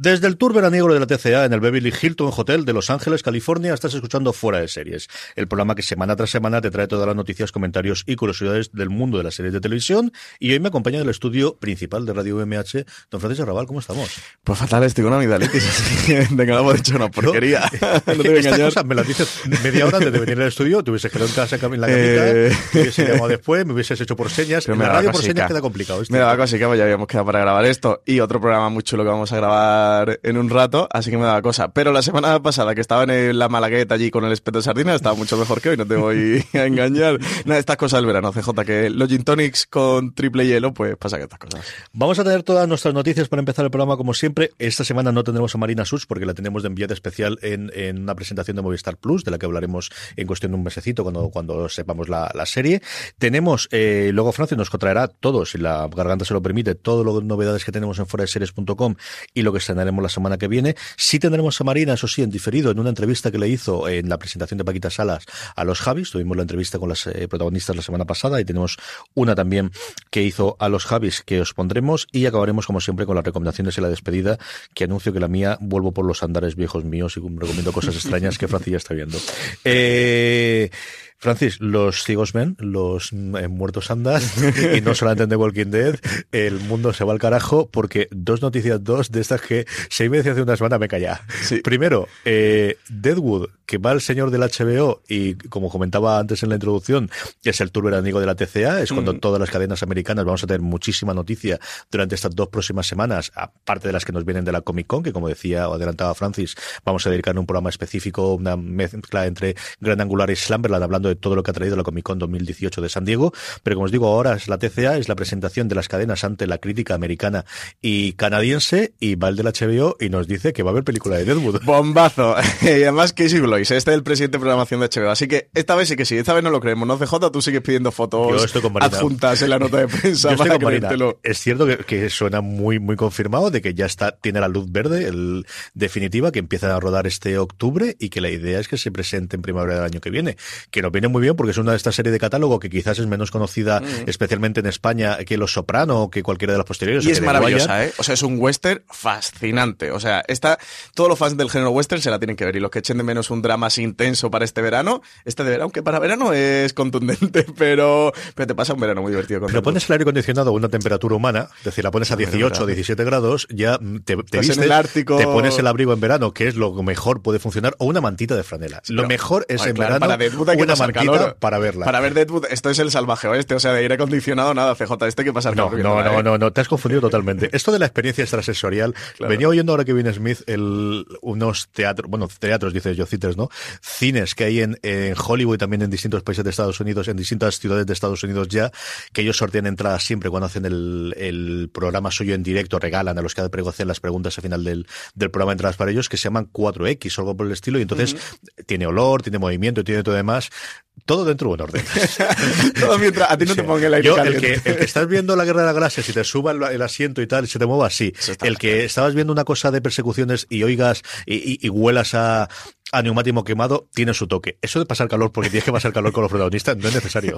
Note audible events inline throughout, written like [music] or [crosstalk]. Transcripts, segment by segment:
Desde el tour veraniego de la TCA en el Beverly Hilton Hotel de Los Ángeles, California, estás escuchando Fuera de Series, el programa que semana tras semana te trae todas las noticias, comentarios y curiosidades del mundo de las series de televisión. Y hoy me acompaña en el estudio principal de Radio UMH, don Francisco Raval, ¿cómo estamos? Pues fatal, estoy con una amigdalitis, [laughs] de que hemos dicho una porquería. no [laughs] te Esta cosa me la dices media hora antes de venir al estudio, te hubieses quedado en casa en la camita, eh... te hubiese llamado después, me hubieses hecho por señas. en la radio por señas queda complicado. Este me daba cosa que ya habíamos quedado para grabar esto y otro programa muy chulo que vamos a grabar en un rato, así que me daba cosa. Pero la semana pasada, que estaba en la Malagueta allí con el espeto de sardina, estaba mucho mejor que hoy, no te voy [laughs] a engañar. Nada, estas cosas del verano, CJ, que los gin tonics con triple hielo, pues pasa que estas cosas. Vamos a tener todas nuestras noticias para empezar el programa como siempre. Esta semana no tendremos a Marina Such porque la tenemos de enviada especial en, en, una presentación de Movistar Plus, de la que hablaremos en cuestión de un mesecito cuando, cuando sepamos la, la serie. Tenemos, eh, luego Francia nos contraerá todos, si la garganta se lo permite, todas las novedades que tenemos en foraseries.com y lo que estrenaremos la semana que viene. Sí tendremos a Marina, eso sí, en diferido, en una entrevista que le hizo en la presentación de Paquita Salas a los Javis. Tuvimos la entrevista con las eh, protagonistas la semana pasada y tenemos una también que hizo a los Javis que os pondremos y acabaremos como siempre con las recomendaciones y la despedida que anuncio que la mía vuelvo por los andares viejos míos y recomiendo cosas extrañas que Francis ya está viendo. [laughs] Eh, Francis, los ciegos ven, los eh, muertos andan, [laughs] y no solamente en The Walking Dead, el mundo se va al carajo porque dos noticias, dos de estas que seis meses hace una semana me calla. Sí. Primero, eh, Deadwood, que va el señor del HBO y como comentaba antes en la introducción, es el tour veraniego de la TCA, es cuando Mm. todas las cadenas americanas vamos a tener muchísima noticia durante estas dos próximas semanas, aparte de las que nos vienen de la Comic Con, que como decía o adelantaba Francis, vamos a dedicar un programa específico, una mezcla entre Gran Angular y Slumberland, hablando de todo lo que ha traído la Comic Con 2018 de San Diego. Pero como os digo, ahora es la TCA, es la presentación de las cadenas ante la crítica americana y canadiense, y va el del HBO y nos dice que va a haber película de Deadwood. Bombazo. [laughs] y además Casey Este es el presidente de programación de HBO. Así que esta vez sí que sí, esta vez no lo creemos. No CJ, tú sigues pidiendo fotos adjuntas en la nota de prensa para creértelo. Es cierto que, que suena muy, muy confirmado de que ya está, tiene la luz verde, el, definitiva, que empieza a rodar este octubre y que la idea es que se presente en primavera del año que viene. Que nos viene muy bien porque es una de estas series de catálogo que quizás es menos conocida, especialmente en España, que Los Soprano o que cualquiera de las posteriores. Y es maravillosa. ¿eh? O sea, es un western fascinante. O sea, esta, todos los fans del género western se la tienen que ver. Y los que echen de menos un así intenso para este verano, este de verano, aunque para verano es contundente, [laughs] pero, pero te pasa un verano muy divertido. Con Pero pones el aire acondicionado a una temperatura humana, es decir, la pones a Bueno, 18 o verdad. 17 grados, ya te, te Estás en vistes, el Ártico. te pones el abrigo en verano, que es lo que mejor puede funcionar, o una mantita de franela. lo mejor es Ay, en claro, verano para Deadwood hay que una mantita calor. para verla. Para ver Deadwood, esto es el salvaje oeste, o sea, de aire acondicionado, nada, CJ, este hay que pasar No, no, no, no, no, te has confundido [laughs] totalmente. Esto de la experiencia extrasensorial, Claro. venía oyendo ahora que viene Smith el, unos teatros, bueno, teatros, dices yo, cites, ¿no? Cines que hay en, en Hollywood y también en distintos países de Estados Unidos, en distintas ciudades de Estados Unidos ya, que ellos sortean entradas siempre cuando hacen el, el programa suyo en directo, regalan a los que hacen las preguntas al final del, del programa entradas para ellos, que se llaman 4X o algo por el estilo, y entonces tiene olor, tiene movimiento, tiene todo demás, todo dentro de un orden. [laughs] Todo mientras a ti no te ponga el aire Yo, el que, el que estás viendo la guerra de la galaxia, si te suba el, el asiento y tal, y se te mueva, sí. El que estabas viendo una cosa de persecuciones y oigas y, y- y huelas a, a neumático quemado tiene su toque. Eso de pasar calor porque tienes que pasar calor con los protagonistas no es necesario.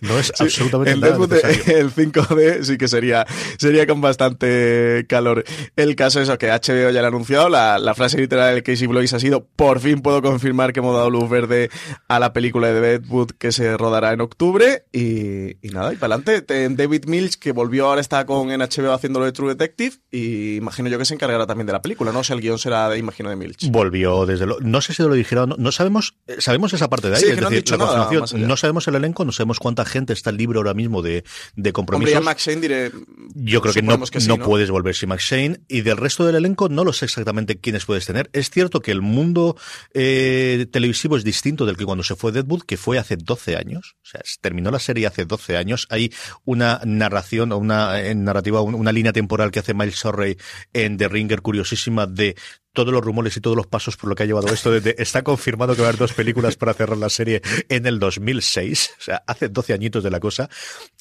no es absolutamente el nada necesario. El 5D sí que sería, sería con bastante calor. El caso es que HBO ya lo ha anunciado. La, la frase literal del Casey Blois ha sido: Por fin puedo confirmar que hemos dado luz verde a la película de Deadwood que se rodará en octubre. Y, y nada, y para adelante. David Mills, que volvió ahora está con en HBO haciéndolo de True Detective. Y imagino yo que se encargará también de la película, ¿no? O sea, el guion será, de, imagino, de Mills. Volvió desde lo, No sé si lo dijeron, no, sabemos, eh, sabemos esa parte de ahí, Sí, es que no decir, la nada confirmación. No sabemos el elenco, no sabemos cuánta gente está libre ahora mismo de, de compromisos. ya Max Shane diré. Yo creo que no, suponemos que sí, no ¿no? puedes volver sin Max Shane. Y del resto del elenco no lo sé exactamente quiénes puedes tener. Es cierto que el mundo eh, televisivo es distinto del que cuando se fue Deadwood, que fue hace 12 años. O sea, se terminó la serie hace 12 años. Hay una narración o una eh, narrativa, un- una línea temporal que hace Miles Surrey en The Ringer curiosísima de todos los rumores y todos los pasos por lo que ha llevado esto. Desde, está confirmado que va a haber dos películas para cerrar la serie en el 2006. O sea, hace 12 añitos de la cosa.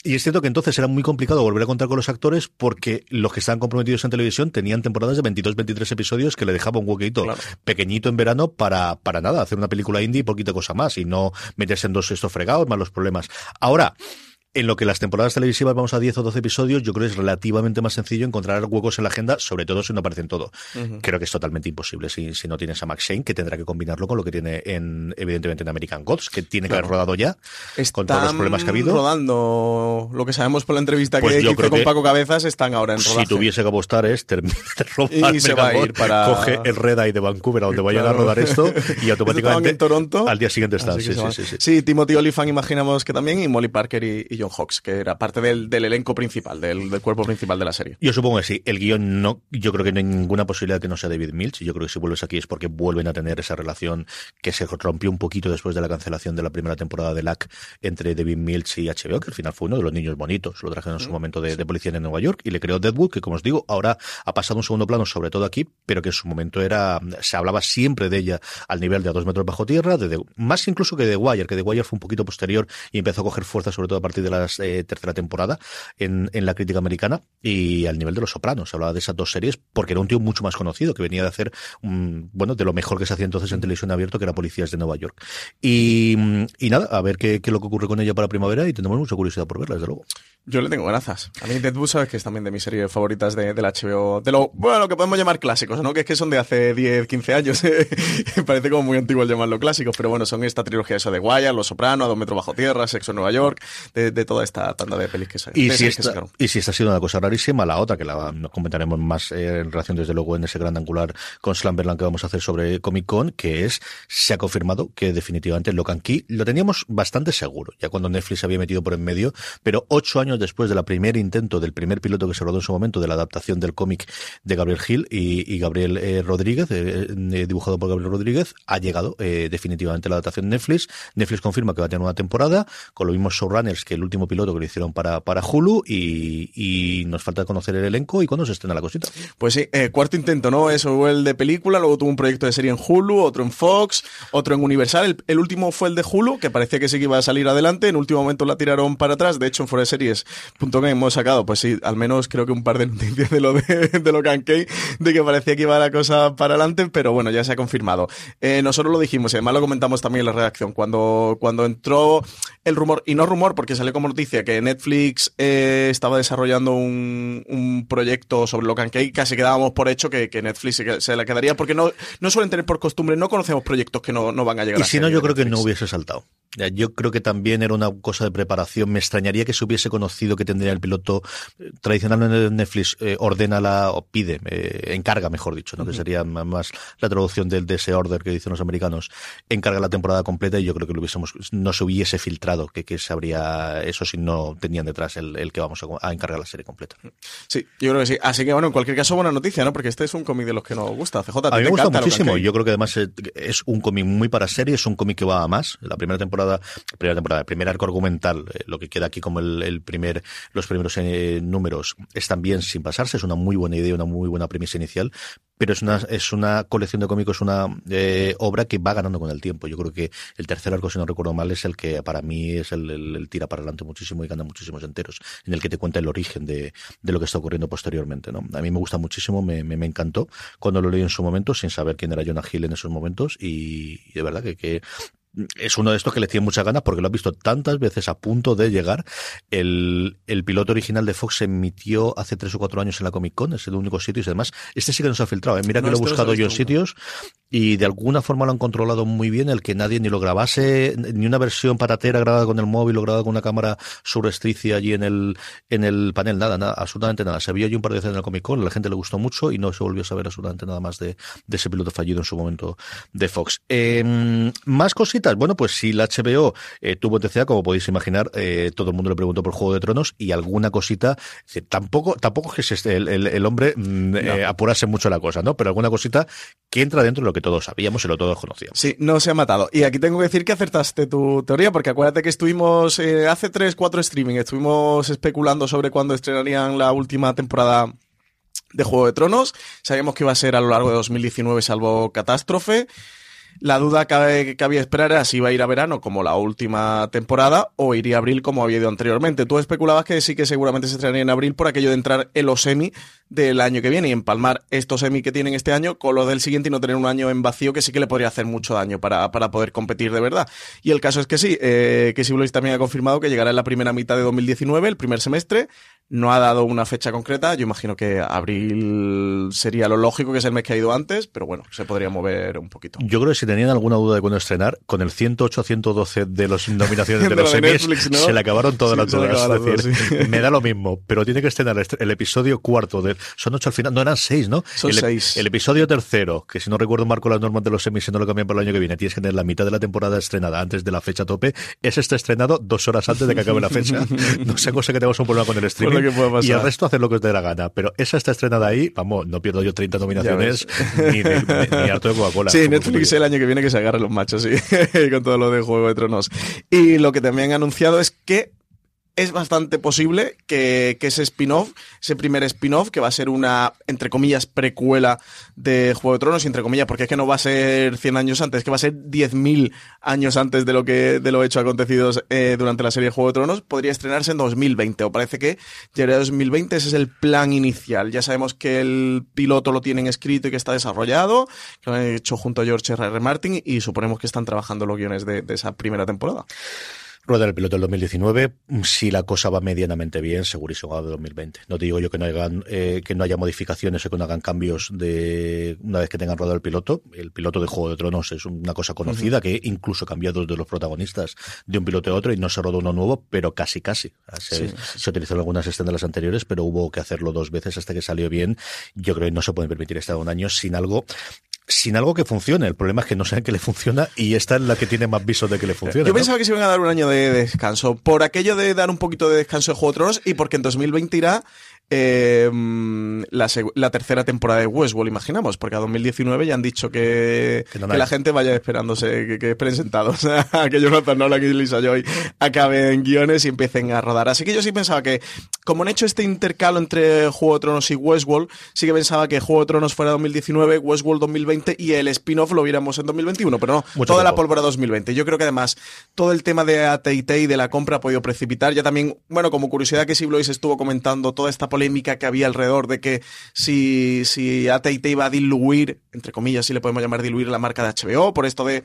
Y es cierto que entonces era muy complicado volver a contar con los actores porque los que estaban comprometidos en televisión tenían temporadas de 22, 23 episodios que le dejaban un huequito Claro. pequeñito en verano para, para nada, hacer una película indie y poquita cosa más y no meterse en dos estos fregados más los problemas. Ahora, en lo que las temporadas televisivas vamos a 10 o 12 episodios, yo creo que es relativamente más sencillo encontrar huecos en la agenda, sobre todo si no aparecen todo. Creo que es totalmente imposible si, si no tienes a Max Shane, que tendrá que combinarlo con lo que tiene en, evidentemente, en American Gods, que tiene que haber rodado ya, con todos los Están problemas que ha habido. rodando lo que sabemos por la entrevista Pues que creo con que Paco Cabezas, están ahora en rodaje. Si tuviese que apostar es termina [laughs] de robar Y se va a ir para- coge el Red Eye de Vancouver a donde vayan a Claro. rodar esto [laughs] y automáticamente en Toronto. al día siguiente están. Sí, sí, sí, sí. Sí, Timothy Olyphant imaginamos que también, y Molly Parker y, y John Hawkes, que era parte del, del elenco principal, del, del cuerpo principal de la serie. Yo supongo que sí. El guion no, yo creo que no hay ninguna posibilidad que no sea David Milch. Yo creo que si vuelves aquí es porque vuelven a tener esa relación que se rompió un poquito después de la cancelación de la primera temporada de LAC entre David Milch y HBO, que al final fue uno de los niños bonitos. Lo trajeron en su momento de, de policía en Nueva York y le creó Deadwood, que como os digo, ahora ha pasado a un segundo plano, sobre todo aquí, pero que en su momento era, se hablaba siempre de ella al nivel de a dos metros bajo tierra, de, de- más incluso que de The Wire, que The Wire fue un poquito posterior y empezó a coger fuerza, sobre todo a partir de la eh, tercera temporada en, en la crítica americana y al nivel de Los Sopranos. Se hablaba de esas dos series porque era un tío mucho más conocido que venía de hacer, mm, bueno, de lo mejor que se hacía entonces en televisión abierto, que era Policías de Nueva York. Y, mm, y nada, a ver qué, qué es lo que ocurre con ella para primavera y tenemos mucha curiosidad por verla, desde luego. Yo le tengo grazas. A mí Deadwood sabes que es también de mis series favoritas de, del HBO. De lo, bueno, lo que podemos llamar clásicos, ¿no? Que es que son de hace 10, 15 años. [laughs] Parece como muy antiguo el llamarlo clásicos, pero bueno, son esta trilogía eso de Wire, Los Sopranos, A Dos Metros Bajo Tierra, Sexo en Nueva York, de, de toda esta tanda de pelis que se Y si, esta, sacaron. y si esta ha sido una cosa rarísima, la otra, que la nos comentaremos más eh, en relación desde luego en ese gran angular con Slamberland que vamos a hacer sobre Comic Con, que es, se ha confirmado que definitivamente Locan Key lo teníamos bastante seguro, ya cuando Netflix se había metido por en medio, pero ocho años después del primer intento, del primer piloto que se rodó en su momento, de la adaptación del cómic de Gabriel Gil y, y Gabriel eh, Rodríguez, eh, eh, dibujado por Gabriel Rodríguez, ha llegado definitivamente la adaptación de Netflix. Netflix confirma que va a tener una temporada con los mismos showrunners que el último piloto que lo hicieron para, para Hulu y, y nos falta conocer el elenco y cuándo se estrena la cosita. Pues sí, eh, cuarto intento, ¿no? Eso fue el de película, luego tuvo un proyecto de serie en Hulu, otro en Fox, otro en Universal. El, último fue el de Hulu, que parecía que sí que iba a salir adelante. En último momento la tiraron para atrás. De hecho, en foreseries.com hemos sacado, pues sí, al menos creo que un par de noticias de lo de, de lo Cankey, de que parecía que iba la cosa para adelante, pero bueno, ya se ha confirmado. Eh, nosotros lo dijimos y además lo comentamos también en la redacción. Cuando, cuando entró el rumor, y no rumor porque salió como noticia, que Netflix eh, estaba desarrollando un, un proyecto sobre lo Cankey, casi quedábamos por hecho que, que Netflix se, se la quedaría, porque no, no suelen tener por costumbre, no conocemos proyectos que no, no van a llegar Y a si no, yo de creo que no hubiese saltado. Yo creo que también era una cosa de preparación. Me extrañaría que se hubiese conocido que tendría el piloto. eh, Tradicionalmente Netflix eh, ordena la, o pide, eh, encarga, mejor dicho, ¿no? que sería más la traducción del de ese order que dicen los americanos. Encarga la temporada completa y yo creo que lo hubiésemos, no se hubiese filtrado que, que sabría eso si no tenían detrás el, el que vamos a, a encargar la serie completa. Sí, yo creo que sí. Así que bueno, en cualquier caso, buena noticia, ¿no? Porque este es un cómic de los que nos gusta. CJ, A mí me gusta muchísimo. Yo creo que además es un cómic muy para serie, es un cómic que va a más. La primera temporada, primera temporada, el primer arco argumental, eh, lo que queda aquí como el, el primer, los primeros eh, números están bien sin pasarse. Es una muy buena idea, una muy buena premisa inicial. Pero es una, es una colección de cómicos, una eh, obra que va ganando con el tiempo. Yo creo que el tercer arco, si no recuerdo mal, es el que para mí es el, tira para adelante muchísimo y gana muchísimos enteros, en el que te cuenta el origen de, lo que está ocurriendo posteriormente. ¿no? A mí me gusta muchísimo, me, me, encantó cuando lo leí en su momento, sin saber quién era Jonah Hill en esos momentos, y, de verdad que, que es uno de estos que le tiene muchas ganas porque lo ha visto tantas veces a punto de llegar. El, el, piloto original de Fox se emitió hace tres o cuatro años en la Comic Con, es el único sitio y además, este sí que nos ha filtrado. ¿eh? Mira que lo he buscado yo en sitios y de alguna forma lo han controlado muy bien, el que nadie ni lo grabase, ni una versión patatera grabada con el móvil o grabada con una cámara surrestricia allí en el, en el panel, nada, nada, absolutamente nada. Se vio allí un par de veces en la Comic Con, a la gente le gustó mucho y no se volvió a saber absolutamente nada más de, de ese piloto fallido en su momento de Fox. Eh, más cositas bueno, pues si la HBO eh, tuvo TCA, como podéis imaginar, eh, todo el mundo le preguntó por Juego de Tronos y alguna cosita, tampoco, tampoco es que el, el, hombre mm, eh, apurase mucho la cosa, ¿no? Pero alguna cosita que entra dentro de lo que todos sabíamos y lo todos conocíamos. Sí, no se ha matado. Y aquí tengo que decir que acertaste tu teoría, porque acuérdate que estuvimos hace tres, cuatro streaming, estuvimos especulando sobre cuándo estrenarían la última temporada de Juego de Tronos. Sabíamos que iba a ser a lo largo de 2019, salvo catástrofe. La duda que cabía esperar era si iba a ir a verano como la última temporada o iría a abril como había ido anteriormente. Tú especulabas que sí que seguramente se estrenaría en abril por aquello de entrar en los semi del año que viene y empalmar estos semi que tienen este año con los del siguiente y no tener un año en vacío que sí que le podría hacer mucho daño para, para poder competir de verdad. Y el caso es que sí, eh, que Sibulois también ha confirmado que llegará en la primera mitad de 2019, el primer semestre, no ha dado una fecha concreta. Yo imagino que abril sería lo lógico, que es el mes que ha ido antes, pero bueno, se podría mover un poquito. Yo creo que si tenían alguna duda de cuándo estrenar, con el 108-112 de las nominaciones de, los semis, [laughs] se le acabaron todas las dudas. Es decir, me da lo mismo, pero tiene que estrenar el episodio cuarto de. Son ocho al final, no eran seis, ¿no? Son el, seis. El episodio tercero, que si no recuerdo marco las normas de los semis, si no lo cambian para el año que viene, tienes que tener la mitad de la temporada estrenada antes de la fecha tope. Ese está estrenado dos horas antes de que acabe la fecha. [laughs] no sé cosa que tenemos un problema con el streaming y el resto hacer lo que os dé la gana. Pero esa está estrenada ahí, vamos, no pierdo yo 30 nominaciones ni, de, ni, harto de Coca-Cola. Sí, Netflix el año que viene que se agarre los machos, sí, [laughs] con todo lo de Juego de Tronos. Y lo que también han anunciado es que es bastante posible que, ese spin-off, ese primer spin-off, que va a ser una, entre comillas, precuela de Juego de Tronos, y entre comillas, porque es que no va a ser 100 años antes, es que va a ser 10.000 años antes de lo que de lo hecho acontecidos eh, durante la serie Juego de Tronos, podría estrenarse en 2020, o parece que llegaría a 2020, ese es el plan inicial. Ya sabemos que el piloto lo tienen escrito y que está desarrollado, que lo han hecho junto a George R. R. Martin, y suponemos que están trabajando los guiones de esa primera temporada. Rueda el piloto del 2019. Si la cosa va medianamente bien, segurísimo de 2020. No digo yo que no, hagan, eh, que no haya modificaciones o que no hagan cambios de una vez que tengan rodado el piloto. El piloto de Juego de Tronos es una cosa conocida que incluso cambió dos de los protagonistas de un piloto a otro y no se rodó uno nuevo, pero casi casi. Se, se utilizaron algunas escenas de las anteriores, pero hubo que hacerlo dos veces hasta que salió bien. Yo creo que no se pueden permitir estar un año sin algo sin algo que funcione. El problema es que no saben que le funciona y esta es la que tiene más visos de que le funcione. Yo pensaba que se iban a dar un año de descanso por aquello de dar un poquito de descanso de Juego de Tronos y porque en 2020 irá eh, la, tercera temporada de Westworld, imaginamos, porque a 2019 ya han dicho que, que, la gente vaya esperándose, que, que esperen sentados [laughs] a que Jonathan Nolan y Lisa Joy acaben guiones y empiecen a rodar. Así que yo sí pensaba que, como han hecho este intercalo entre Juego de Tronos y Westworld, sí que pensaba que Juego de Tronos fuera 2019, Westworld 2020 y el spin-off lo viéramos en 2021, pero no, toda la pólvora 2020. Yo creo que además todo el tema de AT&T y de la compra ha podido precipitar. Ya también, bueno, como curiosidad que si Blois estuvo comentando toda esta polémica que había alrededor de que si, si AT&T iba a diluir, entre comillas, si le podemos llamar diluir la marca de HBO, por esto de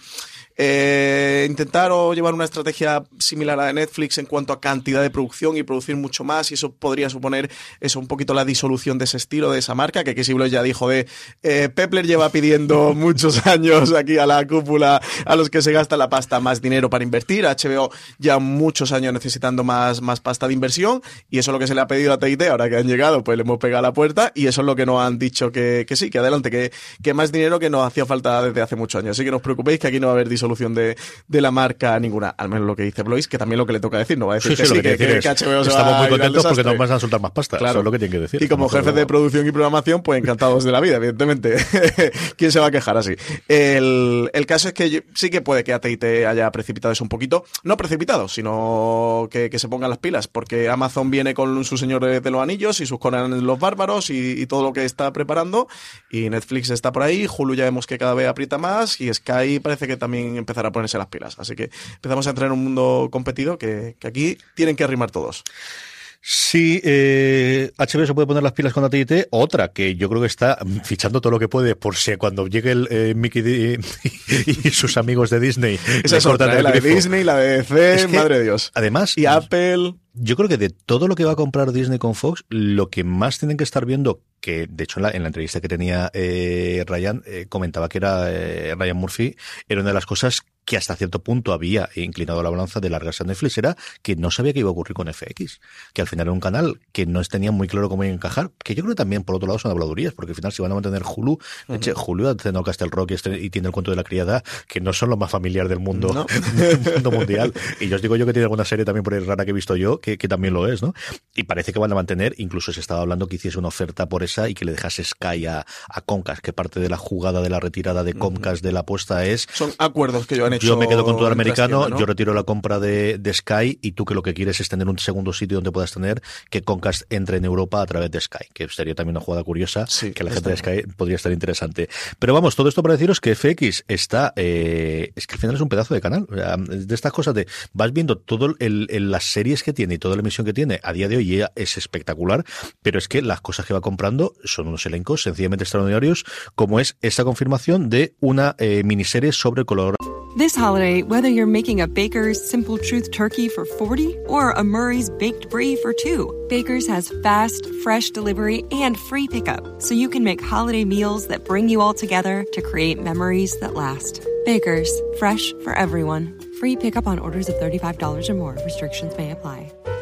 eh, intentar o llevar una estrategia similar a la de Netflix en cuanto a cantidad de producción y producir mucho más y eso podría suponer eso un poquito la disolución de ese estilo, de esa marca, que Casey ya dijo de eh, Pepler lleva pidiendo [laughs] muchos años aquí a la cúpula a los que se gasta la pasta más dinero para invertir, HBO ya muchos años necesitando más, más pasta de inversión y eso es lo que se le ha pedido a TIT, ahora que han llegado pues le hemos pegado la puerta y eso es lo que nos han dicho que, que sí, que adelante, que, que más dinero que nos hacía falta desde hace muchos años, así que no os preocupéis que aquí no va a haber disolución disolución de, de la marca ninguna. Al menos lo que dice Blois, que también lo que le toca decir, no va a decir Sí, que sí, que que, que que HBO se va Estamos a muy contentos porque nos van a soltar más pasta. Claro. Eso es lo que tienen que decir. Y como jefes de producción y programación, pues encantados de la vida, evidentemente. [laughs] ¿Quién se va a quejar así? El, el caso es que yo- sí que puede que AT&T haya precipitado eso un poquito. No precipitado, sino que, que se pongan las pilas, porque Amazon viene con sus señores de los anillos y sus Conan los bárbaros y, y todo lo que está preparando. Y Netflix está por ahí, Hulu ya vemos que cada vez aprieta más y Sky parece que también empezará a ponerse las pilas. Así que empezamos a entrar en un mundo competido que, que aquí tienen que arrimar todos. Sí, eh, HBO se puede poner las pilas con AT&T. Otra que yo creo que está fichando todo lo que puede por si cuando llegue el eh, Mickey D- [laughs] y, sus amigos de Disney Esa es otra, ¿eh? la de. Disney, la de DC, Es que, madre de Dios. Además, Y Apple. yo creo que de todo lo que va a comprar Disney con Fox, lo que más tienen que estar viendo, que de hecho en la, en la entrevista que tenía eh, Ryan, eh, comentaba que era eh, Ryan Murphy, era una de las cosas que hasta cierto punto había inclinado la balanza de largarse a Netflix, era que no sabía qué iba a ocurrir con FX, que al final era un canal que no tenía muy claro cómo iba a encajar, que yo creo que también por otro lado son habladurías, porque al final si van a mantener Hulu, eche, Hulu haciendo Castle Rock y, este- y tiene el cuento de la criada, que no son lo más familiar del mundo, No. [laughs] del mundo mundial. Y yo os digo yo que tiene alguna serie también por ahí rara que he visto yo, que, que también lo es, ¿no? Y parece que van a mantener, incluso se estaba hablando que hiciese una oferta por y que le dejase Sky a, a Comcast, que parte de la jugada de la retirada de Comcast de la apuesta es Son acuerdos que yo han hecho. yo me quedo con todo el americano, yo retiro la compra de, de Sky y tú que lo que quieres es tener un segundo sitio donde puedas tener que Comcast entre en Europa a través de Sky, que sería también una jugada curiosa, Sí, que la gente de Sky podría estar interesante. Pero vamos, todo esto para deciros que FX está, eh, es que al final es un pedazo de canal, sea, de estas cosas de, vas viendo el, el- las series que tiene y toda la emisión que tiene, a día de hoy es espectacular, pero es que las cosas que va comprando son unos elencos sencillamente extraordinarios, como es esta confirmación de una eh, miniserie sobre color This holiday, whether you're making a Baker's Simple Truth turkey for 40 or a Murray's Baked Brie for 2, Baker's has fast, fresh delivery and free pickup, so you can make holiday meals that bring you all together to create memories that last. Baker's, fresh for everyone. Free pickup on orders of $35 or more. Restrictions may apply.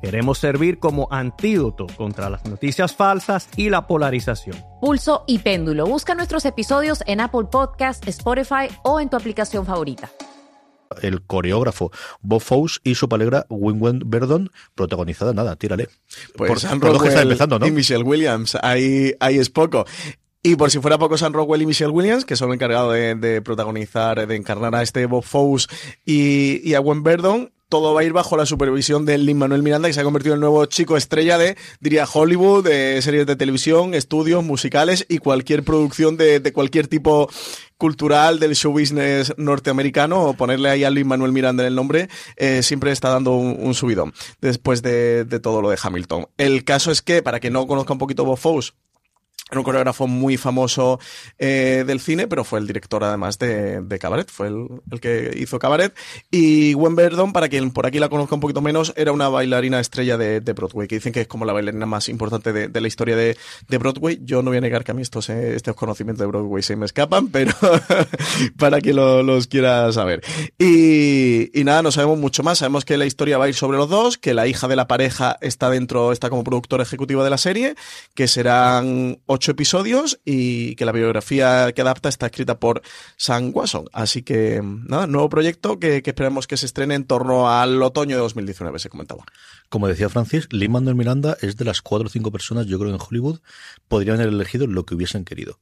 Queremos servir como antídoto contra las noticias falsas y la polarización. Pulso y péndulo. Busca nuestros episodios en Apple Podcast, Spotify o en tu aplicación favorita. el coreógrafo Bob Fosse y su palegra Wingwen Verdon, protagonizada, nada, tírale. Pues por, Sam por lo que está Rockwell empezando, ¿no? y Michelle Williams. Ahí, ahí es poco. Y por si fuera poco, Sam Rockwell y Michelle Williams, que son encargados de, de protagonizar, de encarnar a este Bob Fosse y, y a Gwen Verdon, todo va a ir bajo la supervisión de Lin Manuel Miranda, que se ha convertido en el nuevo chico estrella de, diría, Hollywood, de series de televisión, estudios, musicales y cualquier producción de, cualquier tipo cultural del show business norteamericano o ponerle ahí a Lin Manuel Miranda en el nombre eh, siempre está dando un, un subidón después de, de todo lo de Hamilton. El caso es que, para que no conozca un poquito Bob Fosse, era un coreógrafo muy famoso eh, del cine, pero fue el director además de, de Cabaret, fue el, el que hizo Cabaret. Y Gwen Verdon, para quien por aquí la conozca un poquito menos, era una bailarina estrella de, de Broadway, que dicen que es como la bailarina más importante de, de la historia de, Broadway. Yo no voy a negar que a mí estos, eh, estos conocimientos de Broadway se me escapan, pero [laughs] para quien lo- los quiera saber. Y, y nada, no sabemos mucho más. Sabemos que la historia va a ir sobre los dos, que la hija de la pareja está dentro, está como productora ejecutiva de la serie, que serán episodios y que la biografía que adapta está escrita por Sam Watson. Así que, nada, nuevo proyecto que, que esperamos que se estrene en torno al otoño de 2019, se comentaba. Como decía Francis, Lin Manuel Miranda es de las cuatro o cinco personas, yo creo, en Hollywood, podrían haber elegido lo que hubiesen querido.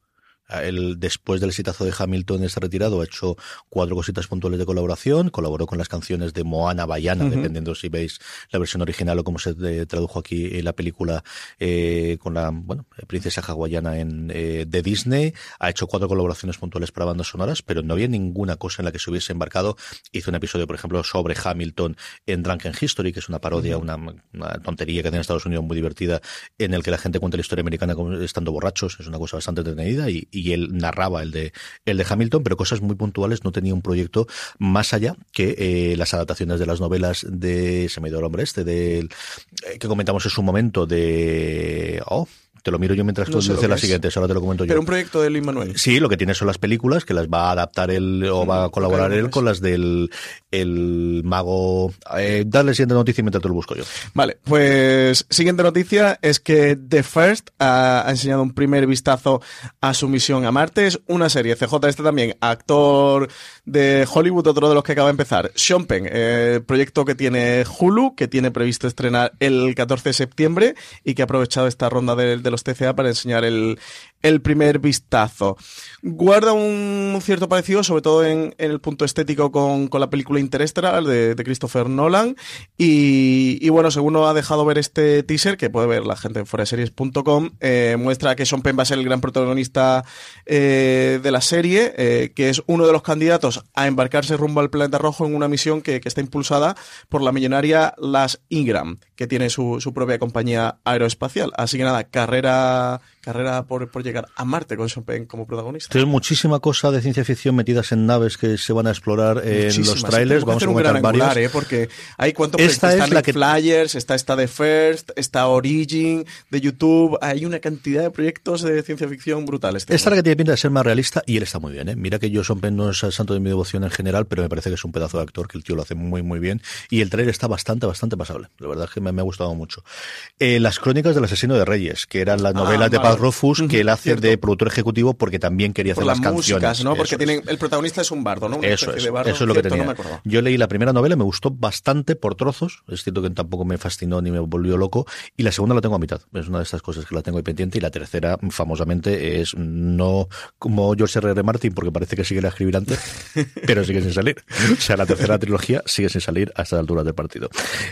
Él, después del exitazo de Hamilton, está retirado, ha hecho cuatro cositas puntuales de colaboración, colaboró con las canciones de Moana Bayana, dependiendo si veis la versión original o cómo se eh, tradujo aquí en la película eh, con la bueno, princesa hawaiana en, eh, de Disney. Ha hecho cuatro colaboraciones puntuales para bandas sonoras, pero no había ninguna cosa en la que se hubiese embarcado. Hizo un episodio, por ejemplo, sobre Hamilton en Drunken History, que es una parodia, una, una tontería que tiene en Estados Unidos muy divertida, en el que la gente cuenta la historia americana estando borrachos. Es una cosa bastante entretenida y, y él narraba el de, el de Hamilton, pero cosas muy puntuales, no tenía un proyecto más allá que eh, las adaptaciones de las novelas de, se me el hombre este, del, eh, que comentamos en su momento de, oh, te lo miro yo mientras tú No dices la siguiente, ahora te lo comento yo. Pero un proyecto de Luis Manuel. Sí, lo que tiene son las películas que las va a adaptar él o va a colaborar ok, él pues. con las del el mago. Eh, dale siguiente noticia mientras te lo busco yo. Vale, pues siguiente noticia es que The First ha, ha enseñado un primer vistazo a su misión a Marte. Es una serie. CJ este también, actor de Hollywood, otro de los que acaba de empezar. Sean Penn, eh, proyecto que tiene Hulu, que tiene previsto estrenar el 14 de septiembre y que ha aprovechado esta ronda de, de los TCA para enseñar el, el primer vistazo. Guarda un cierto parecido, sobre todo en, el punto estético con, la película Interestelar de, Christopher Nolan. Y, bueno, según ha dejado ver este teaser, que puede ver la gente en foraseries.com, eh, muestra que Sean Penn va a ser el gran protagonista eh, de la serie, eh, que es uno de los candidatos a embarcarse rumbo al planeta rojo en una misión que, que está impulsada por la millonaria Las Ingram, que tiene su, su propia compañía aeroespacial. Así que nada, carrera, carrera por, por llegar a Marte con Sean Penn como protagonista. Tienes muchísima cosa de ciencia ficción metidas en naves que se van a explorar en Muchísimas. los trailers. Vamos a comentar angular, ¿eh? Porque hay cuánto Esta es la que- Flyers, está esta de First, está Origin de YouTube. Hay una cantidad de proyectos de ciencia ficción brutales. Esta es la que tiene pinta de ser más realista y él está muy bien. ¿eh? Mira que yo Sean Penn no es el santo de mi devoción en general, pero me parece que es un pedazo de actor, que el tío lo hace muy, muy bien. Y el trailer está bastante, bastante pasable. La verdad es que me, me ha gustado mucho. Eh, las crónicas del asesino de Reyes, que eran las novelas de Ah, vale. Paz Rofus, que él hace de productor ejecutivo porque también quería por hacer las las canciones. músicas, ¿no? Porque tienen el protagonista es un bardo, ¿no? Una Eso es, de bardo. eso es lo que tenía. No. Yo leí la primera novela, me gustó bastante por trozos. Es cierto que tampoco me fascinó ni me volvió loco. Y la segunda la tengo a mitad. Es una de estas cosas que la tengo ahí pendiente. Y la tercera, famosamente, es no como George R. R. Martin, porque parece que sigue a escribir antes, [laughs] pero sigue sin salir. O sea, la tercera trilogía sigue sin salir a estas alturas del partido.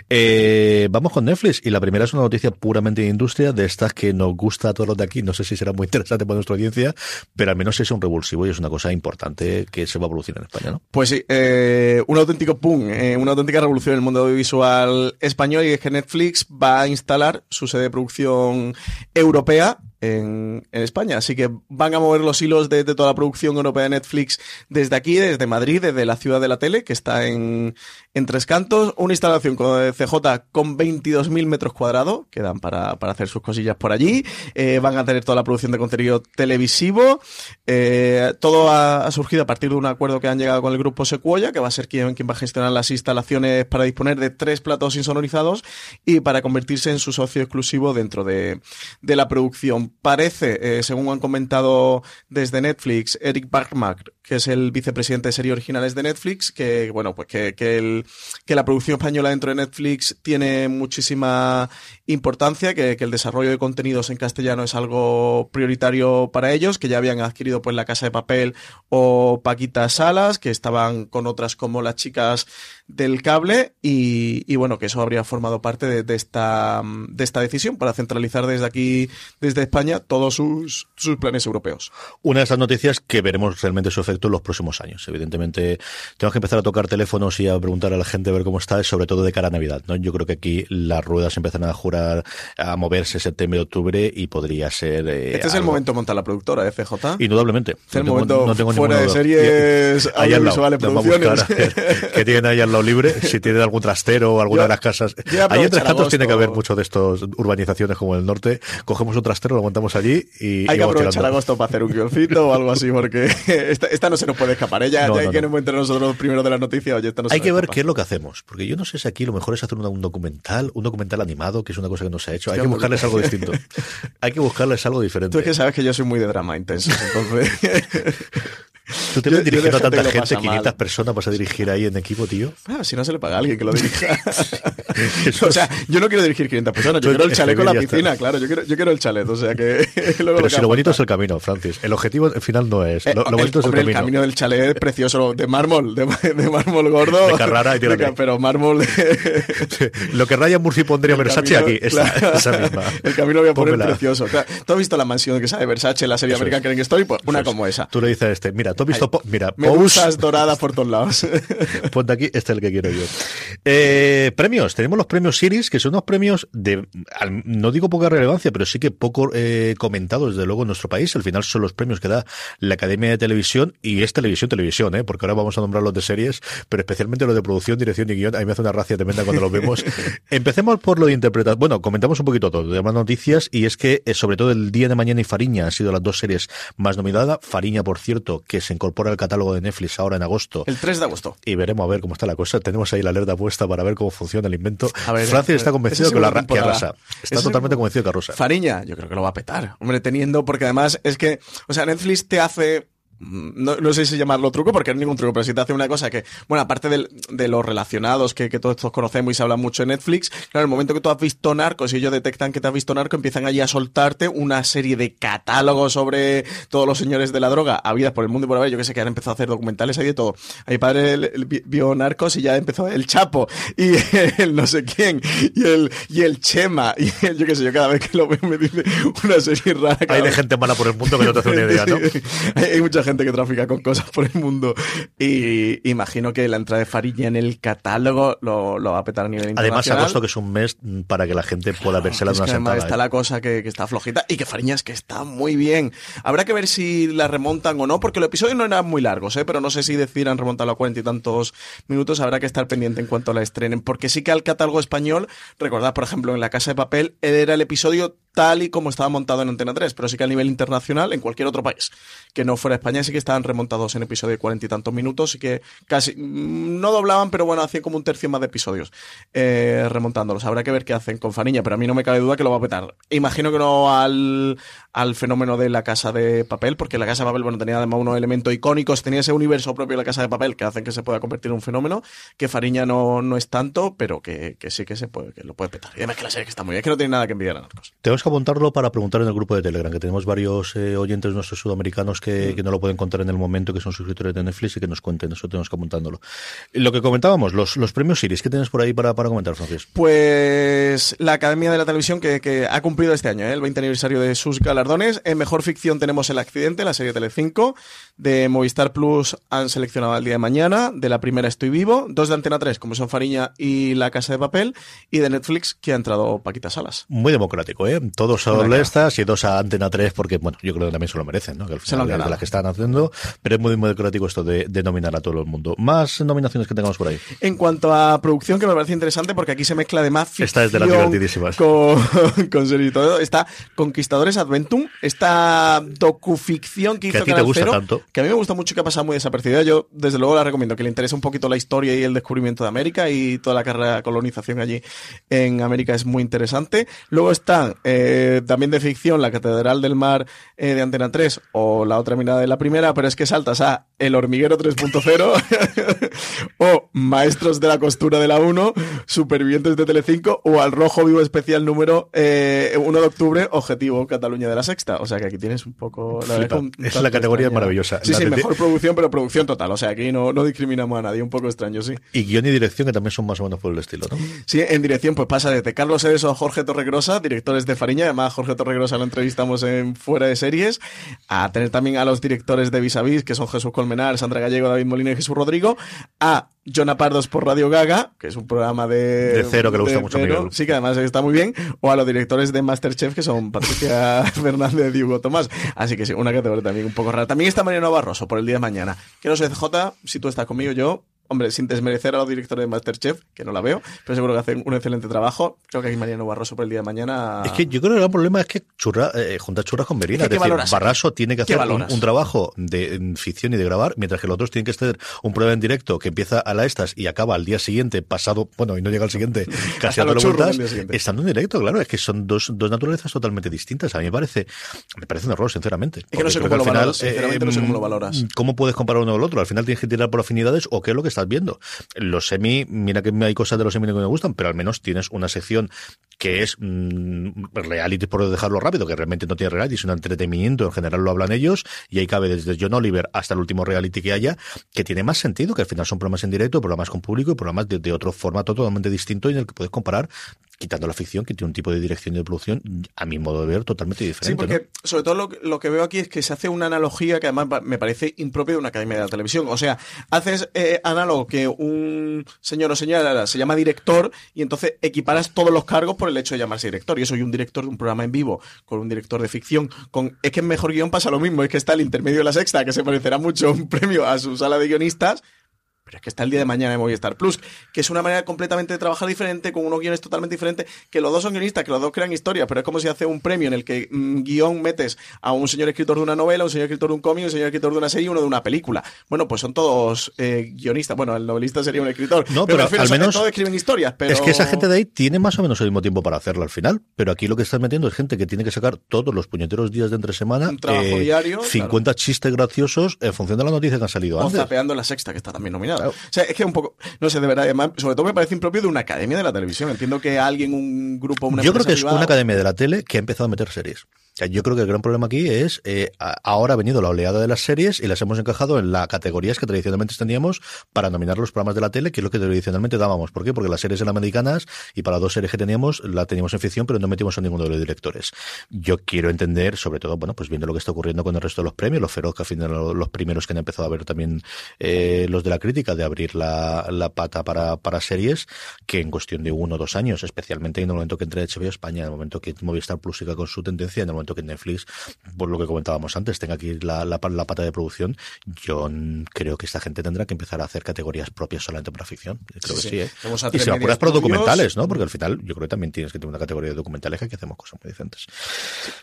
Eh, vamos con Netflix. Y la primera es una noticia puramente de industria, de estas que nos gusta a todos los de aquí. No sé si será muy [laughs] interesante para nuestra audiencia, pero al menos es un revulsivo y es una cosa importante que se va a producir en España, ¿no? Pues sí, eh, un auténtico boom, eh, una auténtica revolución en el mundo audiovisual español y es que Netflix va a instalar su sede de producción europea en, España. Así que van a mover los hilos de toda la producción europea de Netflix desde aquí, desde Madrid, desde la ciudad de la tele, que está en, en Tres Cantos. Una instalación con CJ con 22.000 metros cuadrados, que dan para, para hacer sus cosillas por allí. Eh, van a tener toda la producción de contenido televisivo. Eh, todo ha, surgido a partir de un acuerdo que han llegado con el grupo Sequoia, que va a ser quien, quien va a gestionar las instalaciones para disponer de tres platos insonorizados y para convertirse en su socio exclusivo dentro de, de la producción. Parece, eh, según han comentado desde Netflix, Eric Bachmark, que es el vicepresidente de series originales de Netflix, que bueno, pues que, que, el, que la producción española dentro de Netflix tiene muchísima importancia, que, que el desarrollo de contenidos en castellano es algo prioritario para ellos, que ya habían adquirido pues La Casa de Papel o Paquita Salas, que estaban con otras como Las Chicas del Cable, y, y bueno, que eso habría formado parte de, de esta, de esta decisión para centralizar desde aquí, desde España, todos sus, sus planes europeos. Una de esas noticias que veremos realmente su efecto en los próximos años. Evidentemente, tenemos que empezar a tocar teléfonos y a preguntar a la gente a ver cómo está, sobre todo de cara a Navidad. ¿no? Yo creo que aquí las ruedas empiezan a jurar, a moverse septiembre, octubre y podría ser. eh, Este es el momento de montar la productora, ¿eh, FJ? Indudablemente. Es el No tengo- momento no tengo fuera de series audiovisuales, producciones. qué tienen ahí al lado libre, si tienen algún trastero o alguna Yo- de las casas. Ahí en aprovechar Tres Cantos agosto. tiene que haber muchos de estos urbanizaciones como el norte. Cogemos un trastero, lo montamos allí y. Hay y que aprovechar tirando. agosto para hacer un guioncito o algo así, porque [laughs] esta, esta no se nos puede escapar. Ella No, ya no, que no. nos entre nosotros primero de la noticia. Oye, esta no se Hay nos que ver escapa. qué es lo que hacemos, porque yo no sé si aquí lo mejor es hacer un, un documental, un documental animado, que es una cosa que no se ha hecho. Hay que buscarles algo distinto. [laughs] Hay que buscarles algo diferente. Tú es que sabes que yo soy muy de drama intenso, entonces... [laughs] Tú te ves dirigiendo a gente tanta que lo gente, pasa 500 mal. personas vas a dirigir ahí en equipo, tío. Ah, si no se le paga a alguien que lo dirija. [laughs] O sea, yo no quiero dirigir 500 personas, yo quiero el chalet con la piscina, claro, yo quiero, yo quiero el chalet, o sea que... [laughs] luego Pero que si lo bonito es el camino, Francis. El objetivo al final no es. Eh, Lo, lo el- bonito es el hombre, camino. el camino del chalet es precioso, de mármol, de, de mármol gordo. De Carrara y De Pero mármol de... Lo que Ryan Murphy pondría El Versace camino- aquí, esa, claro. esa misma. [laughs] El camino lo voy a poner Pónmela. precioso. Claro, ¿Tú has visto la mansión que sale Versace, la serie Eso American es. Crane Story? Pues una Eso es. como esa. Tú le dices a este, mira, ¿tú has visto po- mira, doradas por todos lados. [laughs] ponte aquí, este es el que quiero yo. Eh, premios, tenemos los premios Series, que son unos premios de, no digo poca relevancia, pero sí que poco eh, comentados, desde luego, en nuestro país. Al final son los premios que da la Academia de Televisión, y es televisión, televisión, ¿eh? porque ahora vamos a nombrar los de series, pero especialmente los de producción, dirección y guion. A mí me hace una racia tremenda cuando los vemos. [laughs] Empecemos por lo de interpretación. Bueno, comentamos un poquito todo, de más noticias, y es que, eh, sobre todo, el Día de Mañana y Fariña han sido las dos series más nominadas. Fariña, por cierto, que se incorpora al catálogo de Netflix ahora en agosto. El 3 de agosto. Y veremos a ver cómo está la cosa. Tenemos ahí la alerta puesta para ver cómo funciona el invento. Ver, Francis está convencido que, la, que arrasa. Está totalmente convencido que arrasa. Fariña, yo creo que lo va a petar. Hombre, teniendo, porque además es que, o sea, Netflix te hace. No, no sé si llamarlo truco, porque no es ningún truco, pero sí te hace una cosa que, bueno, aparte del- de los relacionados que, que todos estos conocemos y se habla mucho en Netflix, claro, en el momento que tú has visto Narcos y ellos detectan que te has visto Narco, empiezan allí a soltarte una serie de catálogos sobre todos los señores de la droga, habidas por el mundo y por haber, yo que sé, que han empezado a hacer documentales ahí de todo. A mi padre vi- vio Narcos y ya empezó el Chapo y [laughs] el no sé quién y el, y el Chema y el, yo qué sé, yo cada vez que lo veo me dice una serie rara. Hay de gente mala por el mundo que no te hace una idea, ¿no? [laughs] Hay, hay mucha gente que trafica con cosas por el mundo. Y imagino que la entrada de Farilla en el catálogo lo, lo va a petar a nivel Además, internacional. agosto, que es un mes mm, para que la gente pueda vérsela Es de que una además sentada. está ¿eh? la cosa que, que está flojita y que Fariña es que está muy bien. Habrá que ver si la remontan o no, porque los episodios no eran muy largos, ¿eh? pero no sé si decidan remontarlo a cuarenta y tantos minutos. Habrá que estar pendiente en cuanto la estrenen, porque sí que al catálogo español, recordad, por ejemplo, en La Casa de Papel, era el episodio tal y como estaba montado en Antena 3, pero sí que a nivel internacional, en cualquier otro país que no fuera España, sí que estaban remontados en episodio de cuarenta y tantos minutos y que casi mm, no doblaban, pero bueno, hacían como un tercio más de episodios eh, remontándolos. Habrá que ver qué hacen con Fariña, pero a mí no me cabe duda que lo va a petar. Imagino que no al, al fenómeno de la casa de papel, porque la casa de papel, bueno, tenía además unos elementos icónicos, tenía ese universo propio de la casa de papel que hacen que se pueda convertir en un fenómeno, que Fariña no, no es tanto, pero que, que sí que se puede, que lo puede petar. Y además que la serie que está muy bien, que no tiene nada que envidiar a Narcos. Que apuntarlo para preguntar en el grupo de Telegram, que tenemos varios eh, oyentes nuestros sudamericanos que, que no lo pueden contar en el momento, que son suscriptores de Netflix y que nos cuenten. Eso tenemos que apuntándolo. Lo que comentábamos, los, los premios Iris, ¿qué tienes por ahí para, para comentar, Francis? Pues la Academia de la Televisión que, que ha cumplido este año, ¿eh? el 20 aniversario de sus galardones. En Mejor Ficción tenemos El Accidente, la serie Telecinco. De Movistar Plus han seleccionado al día de mañana. De la primera Estoy Vivo. Dos de Antena 3, como son Fariña y La Casa de Papel. Y de Netflix, que ha entrado Paquita Salas. Muy democrático, ¿eh? Todos a Venga. doble estas y dos a Antena 3, porque, bueno, yo creo que también se lo merecen, ¿no? Que al final de las que están haciendo, pero es muy, muy democrático esto de, de nominar a todo el mundo. Más nominaciones que tengamos por ahí. En cuanto a producción, que me parece interesante porque aquí se mezcla además ficción Esta es de las divertidísimas. con, [laughs] con serie y todo. Está Conquistadores Adventum, esta docuficción que Que a hizo ti te Canal gusta Cero, tanto. que a mí me gusta mucho que ha pasado muy desapercibida. Yo, desde luego, la recomiendo, que le interese un poquito la historia y el descubrimiento de América y toda la carrera de colonización allí en América es muy interesante. Luego está eh, también de ficción La Catedral del Mar eh, de Antena 3 o La otra mirada de la primera, pero es que saltas a El Hormiguero 3.0 [laughs] o Maestros de la Costura de la 1, Supervivientes de Telecinco o Al Rojo Vivo Especial número eh, 1 de octubre, Objetivo Cataluña de la Sexta. O sea que aquí tienes un poco... La verdad un es la categoría extraña. maravillosa. Sí, La sí, mejor producción, pero producción total. O sea, aquí no, no discriminamos a nadie, un poco extraño, sí. Y guion y dirección, que también son más o menos por el estilo, ¿no? Sí, en dirección pues pasa desde Carlos Eves o Jorge Torregrosa, directores de Fariña, además Jorge Torregrosa lo entrevistamos en Fuera de Series, a tener también a los directores de Vis a Vis, que son Jesús Colmenar, Sandra Gallego, David Molina y Jesús Rodrigo, a Jonah Pardos por Radio Gaga, que es un programa de... De Cero, que le gusta mucho a Cero, Miguel. Sí, que además está muy bien, o a los directores de Masterchef, que son Patricia [laughs] Fernández y Hugo Tomás. Así que sí, una categoría también un poco rara. También está Mariano Barroso por el día de mañana. Que no sé, CJ, si tú estás conmigo, yo Hombre, sin desmerecer a los directores de Masterchef, que no la veo, pero seguro que hacen un excelente trabajo. Creo que aquí Mariano Barroso por el día de mañana. Es que yo creo que el gran problema es que churra, eh, juntar churras con merinas. ¿Qué Es decir, valoras? Barraso tiene que ¿Qué hacer un, valoras? un trabajo de ficción y de grabar, mientras que los otros tienen que hacer un prueba en directo que empieza a la estas y acaba al día siguiente, pasado, bueno, y no llega al siguiente, [laughs] casi a vueltas, estando en directo, claro, es que son dos, dos naturalezas totalmente distintas. A mí me parece, me parece un error, sinceramente. que no sé cómo lo al valoras, sinceramente no sé cómo lo valoras. mm, ¿Cómo puedes comparar uno con el otro? Al final tienes que tirar por afinidades o qué es lo que estás viendo. Los semi, mira que hay cosas de los semi que me gustan, pero al menos tienes una sección que es mm, reality por dejarlo rápido, que realmente no tiene reality, un entretenimiento, en general lo hablan ellos, y ahí cabe desde John Oliver hasta el último reality que haya, que tiene más sentido, que al final son programas en directo, programas con público y programas de, de otro formato totalmente distinto y en el que puedes comparar quitando la ficción, que tiene un tipo de dirección y de producción, a mi modo de ver, totalmente diferente. Sí, porque sobre todo lo, lo, que veo aquí es que se hace una analogía que además me parece impropia de una academia de la televisión. O sea, haces eh, análogo que un señor o señora se llama director y entonces equiparas todos los cargos por el hecho de llamarse director. Y eso soy un director de un programa en vivo con un director de ficción. con Es que en Mejor Guión pasa lo mismo, es que está el intermedio de la sexta, que se parecerá mucho un premio a su sala de guionistas, pero es que está el día de mañana en Movistar Plus, que es una manera completamente de trabajar diferente, con unos guiones totalmente diferentes, que los dos son guionistas, que los dos crean historia, pero es como si hace un premio en el que mm, guion metes a un señor escritor de una novela, un señor escritor de un cómic, un señor escritor de una serie y uno de una película. Bueno, pues son todos eh, guionistas. Bueno, el novelista sería un escritor. No, pero, al menos todos escriben historias. Pero... Es que esa gente de ahí tiene más o menos el mismo tiempo para hacerlo al final, pero aquí lo que estás metiendo es gente que tiene que sacar todos los puñeteros días de entre semana. Un trabajo eh, diario. 50 chistes graciosos en función de la noticia que han salido o antes. zapeando la sexta, que está también nominada. O sea, es que un poco, no sé, de verdad, sobre todo me parece impropio de una academia de la televisión. Entiendo que alguien, un grupo, una Yo creo que es una academia de la tele que ha empezado a meter series. Yo creo que el gran problema aquí es, eh, ahora ha venido la oleada de las series y las hemos encajado en las categorías que tradicionalmente teníamos para nominar los programas de la tele, que es lo que tradicionalmente dábamos. ¿Por qué? Porque las series eran americanas y para dos series que teníamos, la teníamos en ficción, pero no metimos a ninguno de los directores. Yo quiero entender, sobre todo, bueno, pues viendo lo que está ocurriendo con el resto de los premios, los feroz, que al final los primeros que han empezado a ver también eh, los de la crítica, de abrir la, la pata para, para series, que en cuestión de uno o dos años, especialmente en el momento que entre HBO España, en el momento que Movistar Plus con su tendencia, en el momento que Netflix, por lo que comentábamos antes, tenga aquí la, la, la, pata de producción, yo creo que esta gente tendrá que empezar a hacer categorías propias solamente para ficción. Creo sí, que sí. ¿eh? Y se apuras por documentales, ¿no? Porque al final yo creo que también tienes que tener una categoría de documentales que hacemos cosas muy decentes.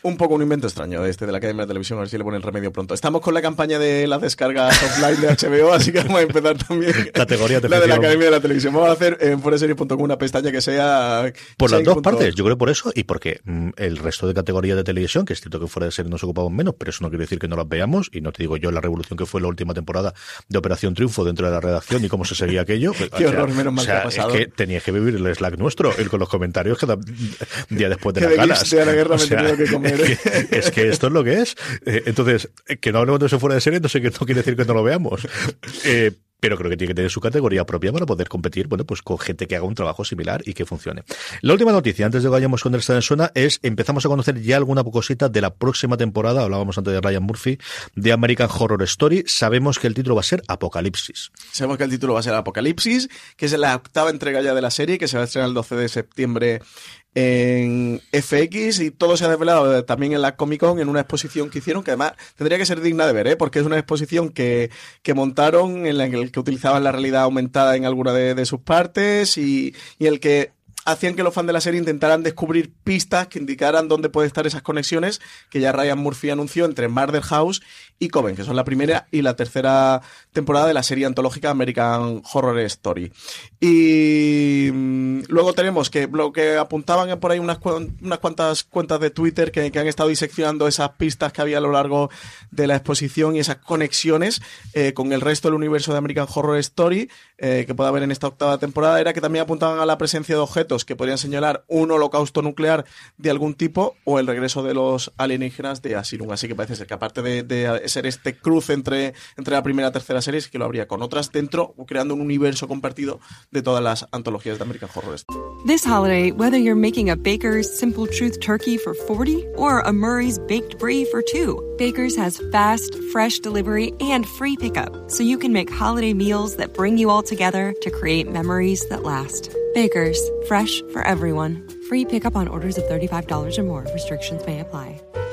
Un poco un invento extraño este de la Academia de Televisión, a ver si le ponen remedio pronto. Estamos con la campaña de las descargas offline de HBO, así que vamos a empezar también [laughs] categoría la de la Academia de la Televisión. Vamos a hacer en fueraseries.com una pestaña que sea... Por las dos partes, yo creo por eso y porque mm, el resto de categorías de televisión, que es cierto que fuera de serie nos ocupamos menos, pero eso no quiere decir que no las veamos y no te digo yo la revolución que fue la última temporada de Operación Triunfo dentro de la redacción y cómo se seguía aquello. [laughs] Qué horror, menos mal o sea, que ha pasado. Es que tenías que vivir el Slack nuestro, el con los comentarios que da día después de las ganas. La guerra o sea, me que comer. Es, que, es que esto es lo que es. Eh, entonces, que no hablemos de eso fuera de serie, no sé qué no quiere decir que no lo veamos. Eh, pero creo que tiene que tener su categoría propia para poder competir, bueno, pues con gente que haga un trabajo similar y que funcione. La última noticia, antes de que vayamos con el en zona, es empezamos a conocer ya alguna cosita de la próxima temporada, hablábamos antes de Ryan Murphy, de American Horror Story. Sabemos que el título va a ser Apocalipsis. Sabemos que el título va a ser Apocalipsis, que es la octava entrega ya de la serie, que se va a estrenar el 12 de septiembre en FX y todo se ha desvelado también en la Comic Con en una exposición que hicieron que además tendría que ser digna de ver, ¿eh? porque es una exposición que, que montaron en la que utilizaban la realidad aumentada en alguna de, sus partes y, y el que hacían que los fans de la serie intentaran descubrir pistas que indicaran dónde pueden estar esas conexiones que ya Ryan Murphy anunció entre Murder House y Coven, que son la primera y la tercera temporada de la serie antológica American Horror Story. Y mm, luego tenemos que lo que apuntaban por ahí unas, unas cuantas cuentas de Twitter que, que, han estado diseccionando esas pistas que había a lo largo de la exposición y esas conexiones eh, con el resto del universo de American Horror Story eh, que puede haber en esta octava temporada, era que también apuntaban a la presencia de objetos que podrían señalar un holocausto nuclear de algún tipo o el regreso de los alienígenas de Asylum. Así que parece ser que aparte de, de ser este cruce entre, entre la primera y tercera serie, es que lo habría con otras dentro, creando un universo compartido de todas las antologías de American Horror. This holiday, whether you're making a Baker's Simple Truth turkey for 40 or a Murray's Baked Brie for 2, Baker's has fast, fresh delivery and free pickup, so you can make holiday meals that bring you all together to create memories that last. Baker's, fresh for everyone. Free pickup on orders of $35 or more. Restrictions may apply.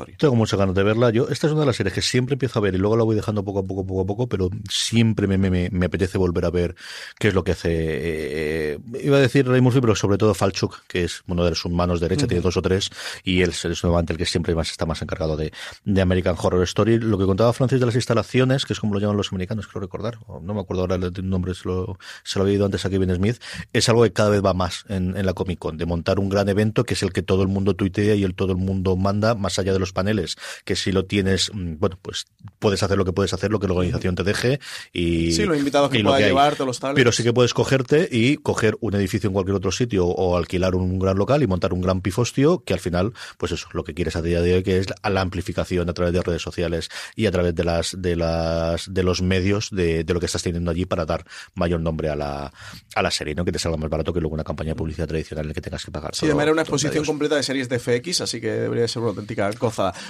Story. Tengo muchas ganas de verla. Yo, esta es una de las series que siempre empiezo a ver y luego la voy dejando poco a poco, poco a poco, pero siempre me, me, me apetece volver a ver qué es lo que hace. Eh, iba a decir Ray Murphy, pero sobre todo Falchuk, que es uno de sus manos derecha, tiene dos o tres, y él es nuevamente el que siempre más está más encargado de, de American Horror Story. Lo que contaba Francis de las instalaciones, que es como lo llaman los americanos, creo recordar, no me acuerdo ahora el nombre, se lo, se lo había ido antes a Kevin Smith, es algo que cada vez va más en, en la Comic Con, de montar un gran evento que es el que todo el mundo tuitea y el todo el mundo manda, más allá de los paneles, que si lo tienes, mm, bueno, pues puedes hacer lo que puedes hacer, lo que la organización te deje y... Sí, lo invitados que pueda llevar, todos los Pero sí que puedes cogerte y coger un edificio en cualquier otro sitio o alquilar un gran local y montar un gran pifostio que al final, pues eso, lo que quieres a día de hoy, que es la amplificación a través de redes sociales y a través de las de las de los medios de, de lo que estás teniendo allí para dar mayor nombre a la, a la serie, ¿no? Que te salga más barato que luego una campaña de publicidad tradicional en la que tengas que pagar. Sí, de manera una exposición completa de series de FX, así que debería ser una auténtica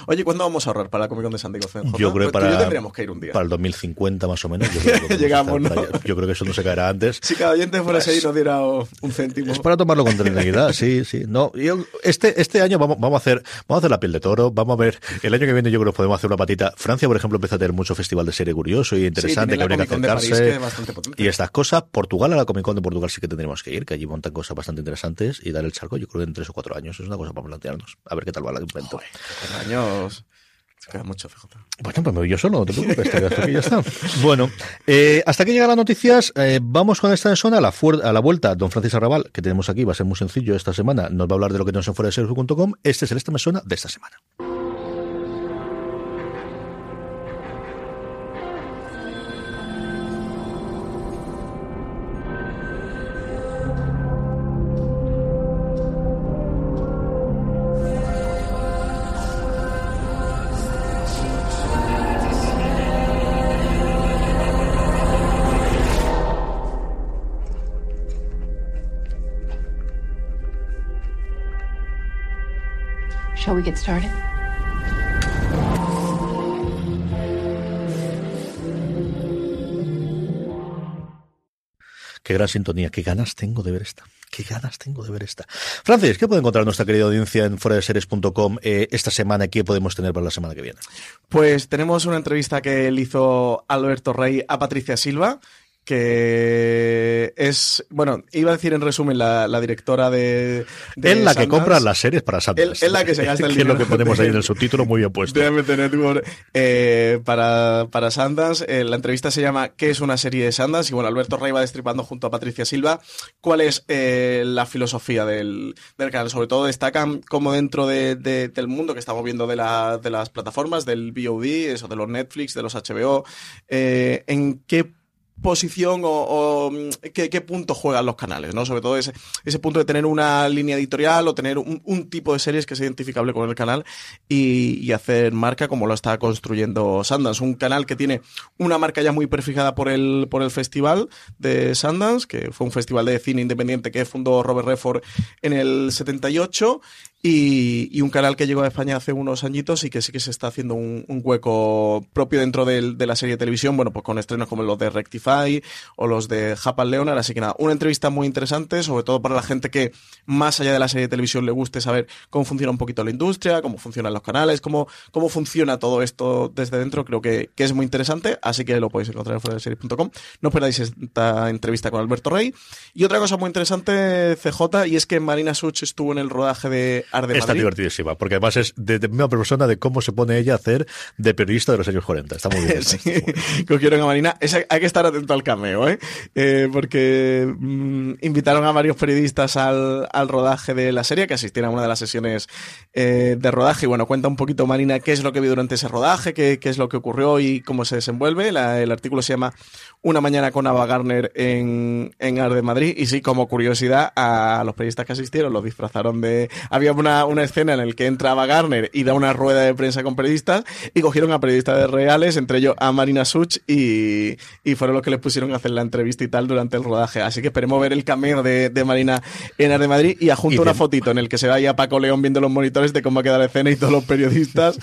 Oye, ¿cuándo vamos a ahorrar para la Comic Con de San Diego? Yo creo que para, tendríamos que ir un día. Para el 2050 más o menos. Yo creo que [laughs] Llegamos, ¿no? Yo creo que eso no se caerá antes. Si cada oyente fuera pues, nos diera un céntimo. Es para tomarlo con tranquilidad, sí, sí. No, yo, este, este año vamos, vamos a hacer, vamos a hacer la piel de toro, vamos a ver, el año que viene yo creo que podemos hacer una patita. Francia, por ejemplo, empieza a tener mucho festival de serie curioso y interesante que habría que acercarse. y estas cosas, Portugal a la Comic Con de Portugal sí que tendríamos que ir, que allí montan cosas bastante interesantes y dar el charco, yo creo que en tres o cuatro años es una cosa para plantearnos. A ver qué tal va el invento. Años. Se queda mucho, fíjate. Bueno, pues me voy yo solo, no te preocupes, ya está. Bueno, eh, hasta que llegan las noticias, eh, vamos con esta zona a la, a la vuelta. Don Francis Arrabal, que tenemos aquí, va a ser muy sencillo esta semana, nos va a hablar de lo que tenemos en fuera de. Este es el Esta Me Suena de esta semana. Shall we get started? Qué gran sintonía, qué ganas tengo de ver esta. Qué ganas tengo de ver esta. Francis, ¿qué puede encontrar nuestra querida audiencia en foradeseries.com eh, esta semana? ¿Qué podemos tener para la semana que viene? Pues tenemos una entrevista que él hizo Alberto Rey a Patricia Silva, que es, bueno, iba a decir en resumen la, directora de, Es la que compra las series para Sanders. Es la que se gasta [laughs] el dinero. es lo que ponemos ahí en el subtítulo muy bien puesto. De eh, para, para Sundance. Eh, la entrevista se llama ¿Qué es una serie de Sundance? Y bueno, Alberto Rey va destripando junto a Patricia Silva cuál es eh, la filosofía del, del, canal. Sobre todo destacan cómo dentro de, del mundo que estamos viendo de, la, de las plataformas, del VOD, eso de los Netflix, de los HBO, en qué posición o, mm, qué, punto juegan los canales, ¿no? Sobre todo ese, ese punto de tener una línea editorial o tener un, tipo de series que sea identificable con el canal y, hacer marca como lo está construyendo Sundance. Un canal que tiene una marca ya muy prefijada por el, por el festival de Sundance, que fue un festival de cine independiente que fundó Robert Redford en el 78 y, un canal que llegó a España hace unos añitos y que sí que se está haciendo un, hueco propio dentro de, la serie de televisión, bueno, pues con estrenos como los de Rectify o los de Japan Leonard, así que nada, una entrevista muy interesante, sobre todo para la gente que más allá de la serie de televisión le guste saber cómo funciona un poquito la industria, cómo funcionan los canales, cómo, cómo funciona todo esto desde dentro, creo que, es muy interesante, así que lo podéis encontrar en series.com. No perdáis esta entrevista con Alberto Rey. Y otra cosa muy interesante, CJ, y es que Marina Such estuvo en el rodaje de Está divertidísima, porque además es de, de, misma persona de cómo se pone ella a hacer de periodista de los años 40. Está muy bien. [laughs] sí, cogieron a Marina. hay que estar atento al cameo, ¿eh? eh porque mm, invitaron a varios periodistas al, al, rodaje de la serie, que asistieron a una de las sesiones eh, de rodaje. Y bueno, cuenta un poquito Marina qué es lo que vio durante ese rodaje, qué, qué es lo que ocurrió y cómo se desenvuelve. el artículo se llama Una mañana con Ava Garner en, en Arde Madrid. Y sí, como curiosidad, a los periodistas que asistieron los disfrazaron de... Había una, una escena en la que entraba Garner y da una rueda de prensa con periodistas y cogieron a periodistas reales, entre ellos a Marina Such y, y fueron los que les pusieron a hacer la entrevista y tal durante el rodaje. Así que esperemos ver el cameo de, de Marina en Arde Madrid y adjunto una fotito en el que se ve a Paco León viendo los monitores de cómo ha quedado la escena y todos los periodistas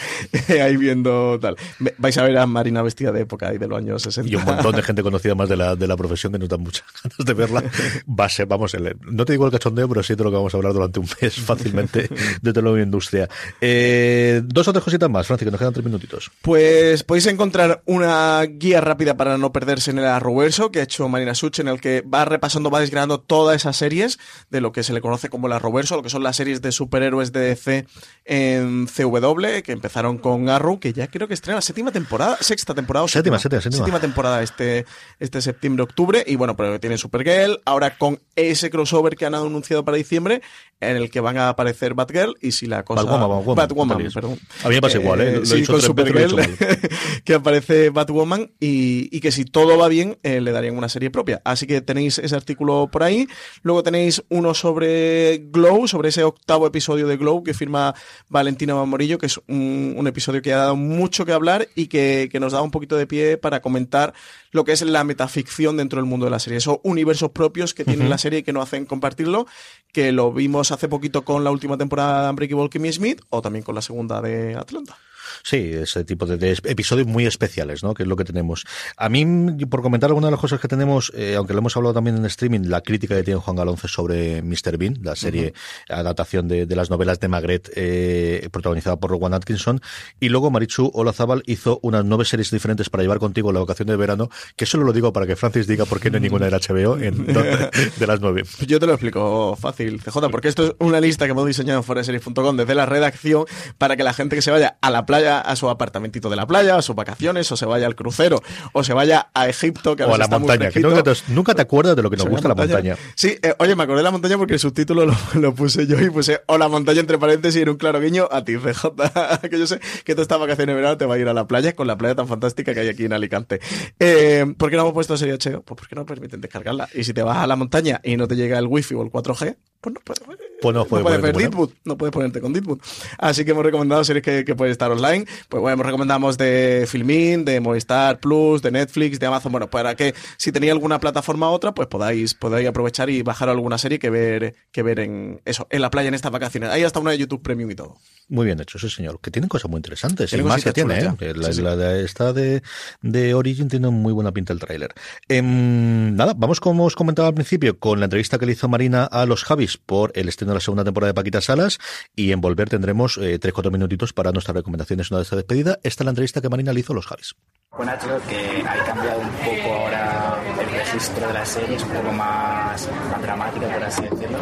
[laughs] ahí viendo tal. Vais a ver a Marina vestida de época y de los años 60. Y un montón de gente conocida más de la, de la profesión que nos dan muchas [laughs] ganas de verla. Va a ser, vamos, no te digo el cachondeo, pero sí de lo que vamos a hablar durante un mes [laughs] fácilmente de, toda la industria. Eh, dos o tres cositas más, Francis, que nos quedan tres minutitos. Pues podéis encontrar una guía rápida para no perderse en el Arrowverso que ha hecho Marina Such, en el que va repasando, va desgranando todas esas series de lo que se le conoce como el Arrowverso, lo que son las series de superhéroes de DC en CW, que empezaron con Arrow, que ya creo que estrena la séptima temporada, sexta temporada o Séptima, séptima, séptima. temporada este, este septiembre-octubre, y bueno, pero tiene Supergirl, ahora con ese crossover que han anunciado para diciembre, en el que van a aparecer Batgirl, y si la cosa... Batwoman, Batwoman, Batwoman, perdón. A mí me pasa igual, ¿eh? Lo he sí, con he Supergirl, dicho [laughs] que aparece Batwoman y, y que si todo va bien eh, le darían una serie propia. Así que tenéis ese artículo por ahí. Luego tenéis uno sobre Glow, sobre ese octavo episodio de Glow que firma Valentina Morillo, que es un, un episodio que ha dado mucho que hablar y que, que nos da un poquito de pie para comentar lo que es la metaficción dentro del mundo de la serie. Esos universos propios que tiene la serie y que no hacen compartirlo, que lo vimos hace poquito con la última temporada de Unbreakable Kimmy Smith o también con la segunda de Atlanta. Sí, ese tipo de, de episodios muy especiales, ¿no? Que es lo que tenemos. A mí, por comentar alguna de las cosas que tenemos, eh, aunque lo hemos hablado también en streaming, la crítica que tiene Juan Galonce sobre Mr. Bean, la serie adaptación de, de las novelas de Magret, eh, protagonizada por Rowan Atkinson. Y luego Marichu Olazábal hizo unas nueve series diferentes para llevar contigo la vacación de verano, que solo lo digo para que Francis diga por qué no hay ninguna del HBO en, [laughs] de, de las nueve. Yo te lo explico fácil, CJ, porque esto es una lista que hemos diseñado en foreseries.com desde la redacción para que la gente que se vaya a la playa, a su apartamentito de la playa, a sus vacaciones, o se vaya al crucero, o se vaya a Egipto, que O a la está montaña, que nunca te, nunca te acuerdas de lo que nos ¿Se ve gusta la montaña. Sí, eh, oye, me acordé de la montaña porque el subtítulo lo, [laughs] lo puse yo y puse o la montaña entre paréntesis y un claro guiño a ti, [laughs] CJ, que yo sé que tú estas vacaciones de verano te va a ir a la playa con la playa tan fantástica que hay aquí en Alicante. Eh, ¿Por qué no hemos puesto serie HBO? Pues porque no permiten descargarla. Y si te vas a la montaña y no te llega el wifi o el 4G, pues no puedes, Pues no puedes puedes ponerte ver. Deadwood, no puedes ponerte con Deadwood. Así que hemos recomendado series que, que pueden estar online. Pues bueno, recomendamos de Filmin, de Movistar Plus, de Netflix, de Amazon. Bueno, para que si tenéis alguna plataforma u otra, pues podáis, podáis aprovechar y bajar alguna serie que ver, que ver en eso, en la playa en estas vacaciones. Hay hasta una de YouTube Premium y todo. Muy bien hecho, sí, señor. Que tienen cosas muy interesantes. Y más que tiene, ¿eh? La, Sí, sí. la de esta de, de Origin tiene muy buena pinta el tráiler. Em, nada, vamos como os comentaba al principio, con la entrevista que le hizo Marina a los Javis por el estreno de la segunda temporada de Paquita Salas y en Volver tendremos eh, tres, cuatro minutitos para nuestras recomendaciones una de esta despedida. Esta es la entrevista que Marina le hizo a los Javis. Con Nacho, que ha cambiado un poco ahora el registro de la serie, es un poco más, más dramática, por así decirlo.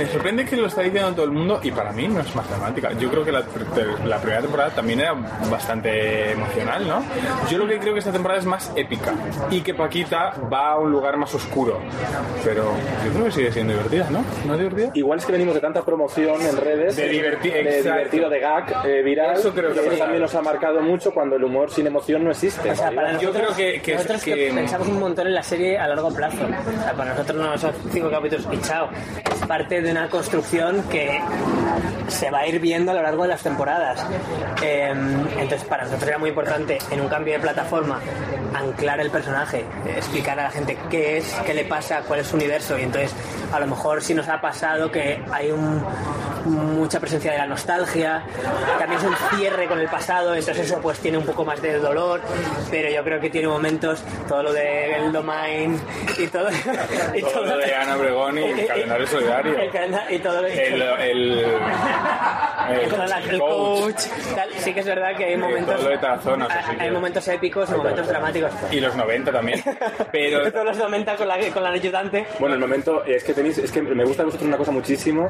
Me sorprende que lo está diciendo todo el mundo y para mí no es más dramática. Yo creo que la, la primera temporada también era bastante emocional, ¿no? Yo lo que creo que esta temporada es más épica y que Paquita va a un lugar más oscuro. Pero yo creo que sigue siendo divertida, ¿no? ¿No es divertida? Igual es que venimos de tanta promoción en redes, De diverti- de divertido, de gag, eh, viral, Eso creo que eso pasa. también nos ha marcado mucho cuando el humor sin emoción no existe. O sea, para Yo nosotros, creo que- que- nosotros que que- pensamos un montón en la serie a largo plazo. O sea, para nosotros no son cinco capítulos y chao. Es parte de una construcción que se va a ir viendo a lo largo de las temporadas. Eh, entonces, para nosotros era muy importante en un cambio de plataforma anclar el personaje, explicar a la gente qué es, qué le pasa, cuál es su universo. Y entonces, a lo mejor sí nos ha pasado que hay un- mucha presencia de la nostalgia, también es un cierre con el pasado, entonces eso pues tiene un poco más de dolor, pero yo creo que tiene momentos, todo lo de el domain y todo, [laughs] y Todo lo de Ana y [laughs] el calendario solidario. el y todo [laughs] El, el, el, el el coach. tal. sí que es verdad que hay momentos todo lo de hay, momentos épicos y momentos dramáticos Y los 90 también. [laughs] Pero todos los momentos con la con la ayudante Bueno, el momento es que tenéis, es que me gusta de vosotros una cosa muchísimo,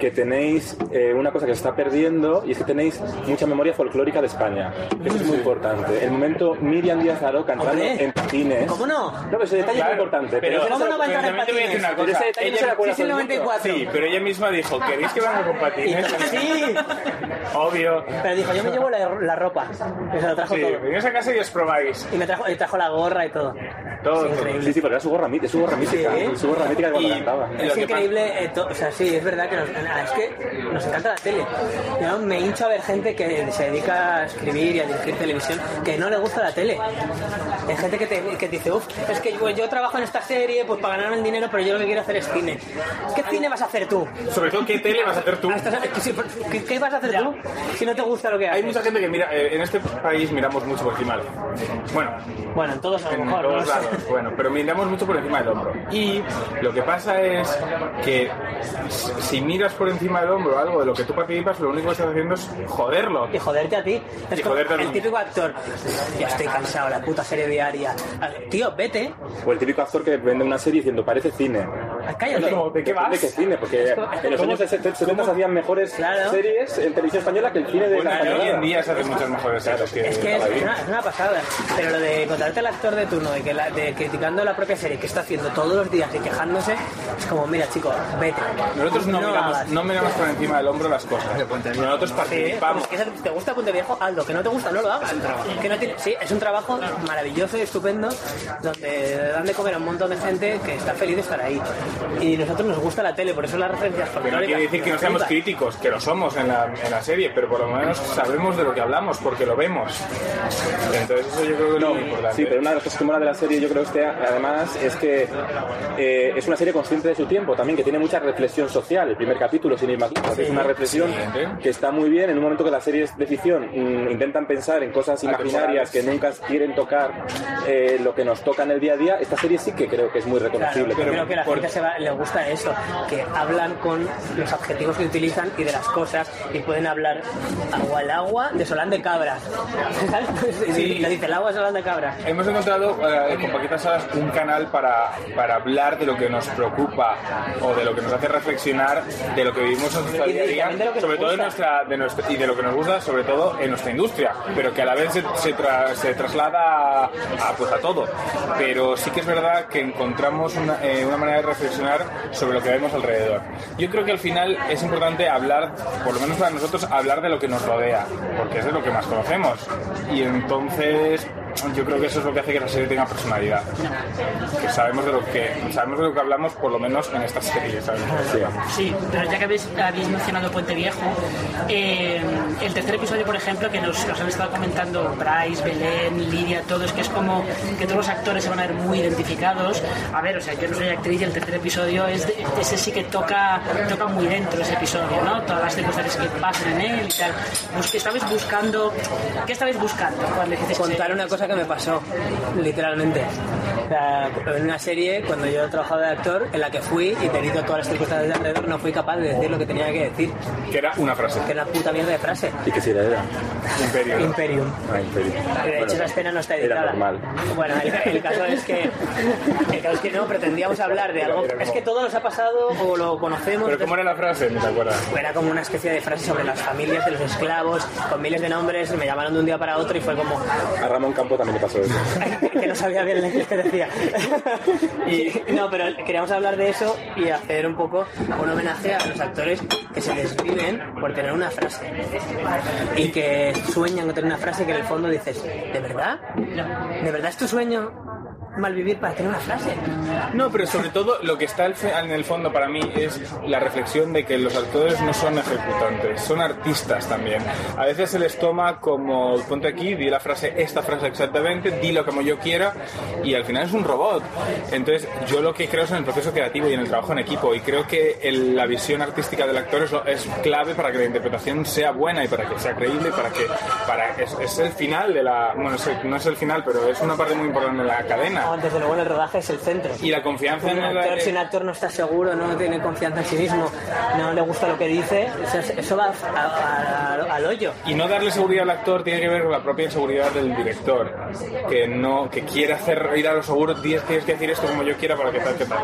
que tenéis eh, una cosa que se está perdiendo y es que tenéis mucha memoria folclórica de España. Eso es muy importante. El momento Miriam Díaz Aro cantando Hombre. en patines. ¿Cómo no? No, pero ese detalle es muy importante. pero, ese ¿cómo no va a entrar en pero patines? Pero ese detalle no se le Ella- acuerda Sí, sí, el todo el mundo. 94. Sí, pero ella misma dijo, ¿queréis que venga con patines? [laughs] sí Obvio. pero dijo yo me llevo la, la ropa y se lo trajo Sí, todo venís a casa y os probáis. y me trajo, y trajo la gorra y todo Todo. Increíble. Sí, sí, porque era su gorra mítica, su gorra mítica, Sí. su gorra mítica de cuando Y- cantaba. Es increíble, eh, to- o sea, sí, es verdad que nos, es que nos encanta la tele. Yo me hincho a ver gente que se dedica a escribir y a dirigir televisión que no le gusta la tele. Hay gente que te, que te dice, uff, es que yo, yo trabajo en esta serie pues para ganarme el dinero, pero yo lo que quiero hacer es cine. ¿Qué cine vas a hacer tú? Sobre todo, ¿qué tele vas a hacer tú? Ah, ¿Qué, qué vas a hacer tú si no te gusta lo que haces? Hay mucha gente que mira, eh, en este país miramos mucho por encima del hombro. Bueno, Bueno, en todos a lo en mejor. todos no lados, bueno, pero miramos mucho por encima del hombro. Y lo que pasa es que si miras por encima del hombro algo de lo que tú participas, lo único que estás haciendo es joderlo. Y joderte a ti. Es Y como joderte a el ti. típico actor. Ya estoy cansado, la puta serie diaria. Tío, vete. O el típico actor que vende una serie diciendo parece cine. Cállate. Bueno, ¿de qué vas? qué cine? Porque Es [laughs] como- en los años 70 se hacían mejores Claro. series en televisión española que el cine de Bueno, la hoy en día se hacen muchas mejores series que Es que es ahí. una, es una pasada. Pero lo de contratarte al actor de turno, de, que la- de criticando la propia serie que está haciendo todos los días y quejándose, es como, mira, chico, vete. Nosotros no, miramos, hagas. no miramos por encima del hombro las cosas. Nosotros Sí, participamos. es que si te gusta Puente Viejo, hazlo. Que no te gusta, no lo hagas. Que no tiene, sí, es un trabajo maravilloso y estupendo donde dan de comer a un montón de gente que está feliz de estar ahí. Y nosotros nos gusta la tele, por eso las referencias Que no folclóricas. quiere decir que no seamos críticos, que lo somos en la, en la serie, pero por lo menos sabemos de lo que hablamos, porque lo vemos. Entonces eso yo creo que es muy importante. Sí, pero una de las cosas que mola de la serie, yo creo, este, además, es que eh, es una serie consciente de su tiempo también, que tiene mucha reflexión social. El primer capítulo, sin ir más lejos, es una reflexión que está muy bien. En un momento que las series de ficción mm, intentan pensar en cosas imaginarias que nunca quieren tocar eh, lo que nos toca en el día a día, esta serie sí que creo que es muy Claro, reconocible. yo creo que la gente se va- le gusta eso, que hablan con los adjetivos que utilizan y de las cosas y pueden hablar agua el agua de Solán de Cabra. [laughs] ¿Sabes? Sí. Le dice el agua es Solán de Cabra. Hemos encontrado eh, con Paquita Salas un canal para, para hablar de lo que nos preocupa o de lo que nos hace reflexionar de lo que vivimos en nuestra día de- a de sobre todo en nuestra, de nuestra- y de lo que nos gusta sobre todo en nuestra industria, pero que a la vez se, se, tra- se traslada a, a, pues a todo. Pero sí que es verdad que encontramos una, eh, una manera de reflexionar sobre lo que vemos alrededor. Yo creo que al final es importante hablar, por lo menos para nosotros, hablar de lo que nos rodea, porque es de lo que más conocemos. Y entonces yo creo que eso es lo que hace que la serie tenga personalidad. Que sabemos de lo que sabemos de lo que hablamos, por lo menos en esta serie. ¿sabes? Sí, pero ya que habéis, habéis mencionado Puente Viejo, eh, el tercer episodio, por ejemplo, que nos, nos han estado comentando Bryce, Belén, Lidia, todos, que es como que todos los actores se van a ver muy identificados. A ver, o sea, yo no soy actriz y el tercer episodio es de- ese sí que toca, toca muy dentro ese episodio, ¿no? Todas las circunstancias que pasan en él y tal. Que estabais buscando, ¿qué estabais buscando cuando Contar una cosa que me pasó, literalmente. O sea, en una serie, cuando yo trabajaba de actor, en la que fui y debido a todas las circunstancias de alrededor, no fui capaz de decir lo que tenía que decir. Que era una frase. Que era una puta mierda de frase. ¿Y qué serie era? Imperio. Imperium. Ah, Imperio. De hecho, esa escena no está Era editada. normal. Bueno, el, el caso es que el caso es que no pretendíamos hablar de algo. Es que todo nos ha pasado o lo conocemos. Pero ¿cómo era la frase? No te acuerdas. Era como una especie de frase sobre las familias de los esclavos, con miles de nombres. Me llamaron de un día para otro y fue como A Ramón También le pasó eso. [laughs] que no sabía bien lo que decía. Y, no, pero queríamos hablar de eso y hacer un poco un homenaje a los actores que se desviven por tener una frase. Y que sueñan con tener una frase que en el fondo dices, ¿de verdad? ¿De verdad es tu sueño malvivir para tener una frase? No, pero sobre todo lo que está en el fondo para mí es la reflexión de que los actores no son ejecutantes, son artistas también. A veces se les toma como, ponte aquí, di la frase, esta frase exactamente, dilo como yo quiera, y al final es un robot. Entonces, yo lo que creo es en el proceso creativo y en el trabajo en equipo, y creo que la visión artística del actor es, clave para que la interpretación sea buena y para que sea creíble, para que para es, el final de la, bueno, no es el final, pero es una parte muy importante de la cadena. No, desde luego en el rodaje es el centro. Y la confianza un en el- actor, si un actor no está seguro, no tiene confianza en sí mismo, no le gusta lo que dice, eso, eso va a- a- a- al hoyo. Y no darle seguridad al actor tiene que ver con la propia inseguridad del director, que no que quiere hacer ir a lo seguro, tienes, tienes que decir esto como yo quiera para que tal, que tal.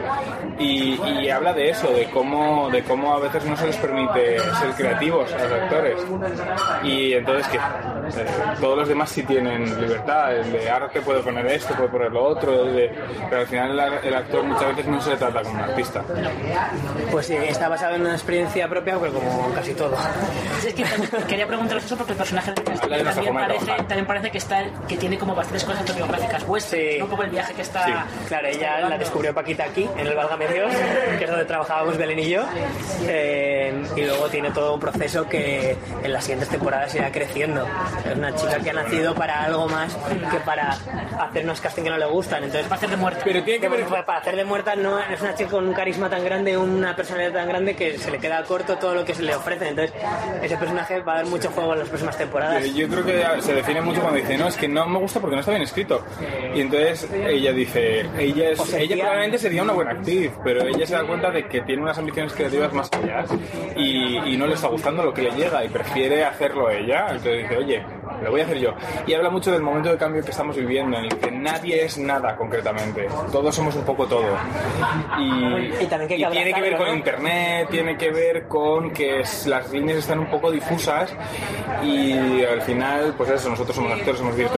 Y, y habla de eso, de cómo, de cómo a veces no se les permite ser creativos a los actores. Y entonces que eh, todos los demás sí tienen libertad, el de arte puede poner esto, puede poner lo otro, de- pero al final el, el actor muchas veces no se trata como un artista. Pues sí, está basado en una experiencia propia, pues como casi todo. Es que quería preguntaros eso porque el personaje de también parece, también parece que está que tiene como bastantes cosas autobiográficas vuestras, poco el viaje que está Claro, ella la descubrió Paquita aquí, en el Válgame Dios, que es donde trabajábamos Belén y yo. Eh, y luego tiene todo un proceso que en las siguientes temporadas irá creciendo. Es una chica que ha nacido para algo más que para hacer unos casting que no le gustan. Entonces, para hacer de muerta. Pero tiene que ver- Para hacer de muerta no es una chica con un carisma tan grande, una personalidad tan grande que se le queda corto todo lo que se le ofrece. Entonces, ese personaje va a dar mucho juego en las próximas temporadas. Yo yo creo que se define mucho cuando dice, no, es que no me gusta porque no está bien escrito. Y entonces ella dice, ella, es, O sea, ella probablemente sería una buena actriz, pero ella se da cuenta de que tiene unas ambiciones creativas más allá y, y no le está gustando lo que le llega y prefiere hacerlo ella. Entonces dice, oye, lo voy a hacer yo. Y habla mucho del momento de cambio que estamos viviendo, en el que nadie es nada concretamente. Todos somos un poco todo. Y, Y también que y tiene que ver con ¿no? internet, tiene que ver con que las líneas están un poco difusas y al final, pues eso, nosotros somos actores, somos directores.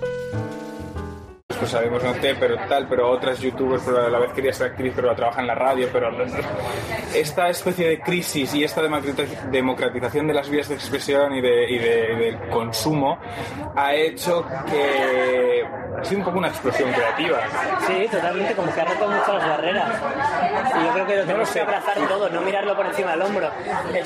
Pues sabemos no sé, pero tal, pero otras youtubers, pero a la vez quería ser actriz, pero trabaja en la radio, pero esta especie de crisis y esta democratiz- democratización de las vías de expresión y, de, y, de- y del consumo ha hecho que ha sido un poco una explosión creativa. Sí, totalmente, como que ha roto mucho las barreras. Y yo creo que lo tenemos que abrazar todo, no mirarlo por encima del hombro.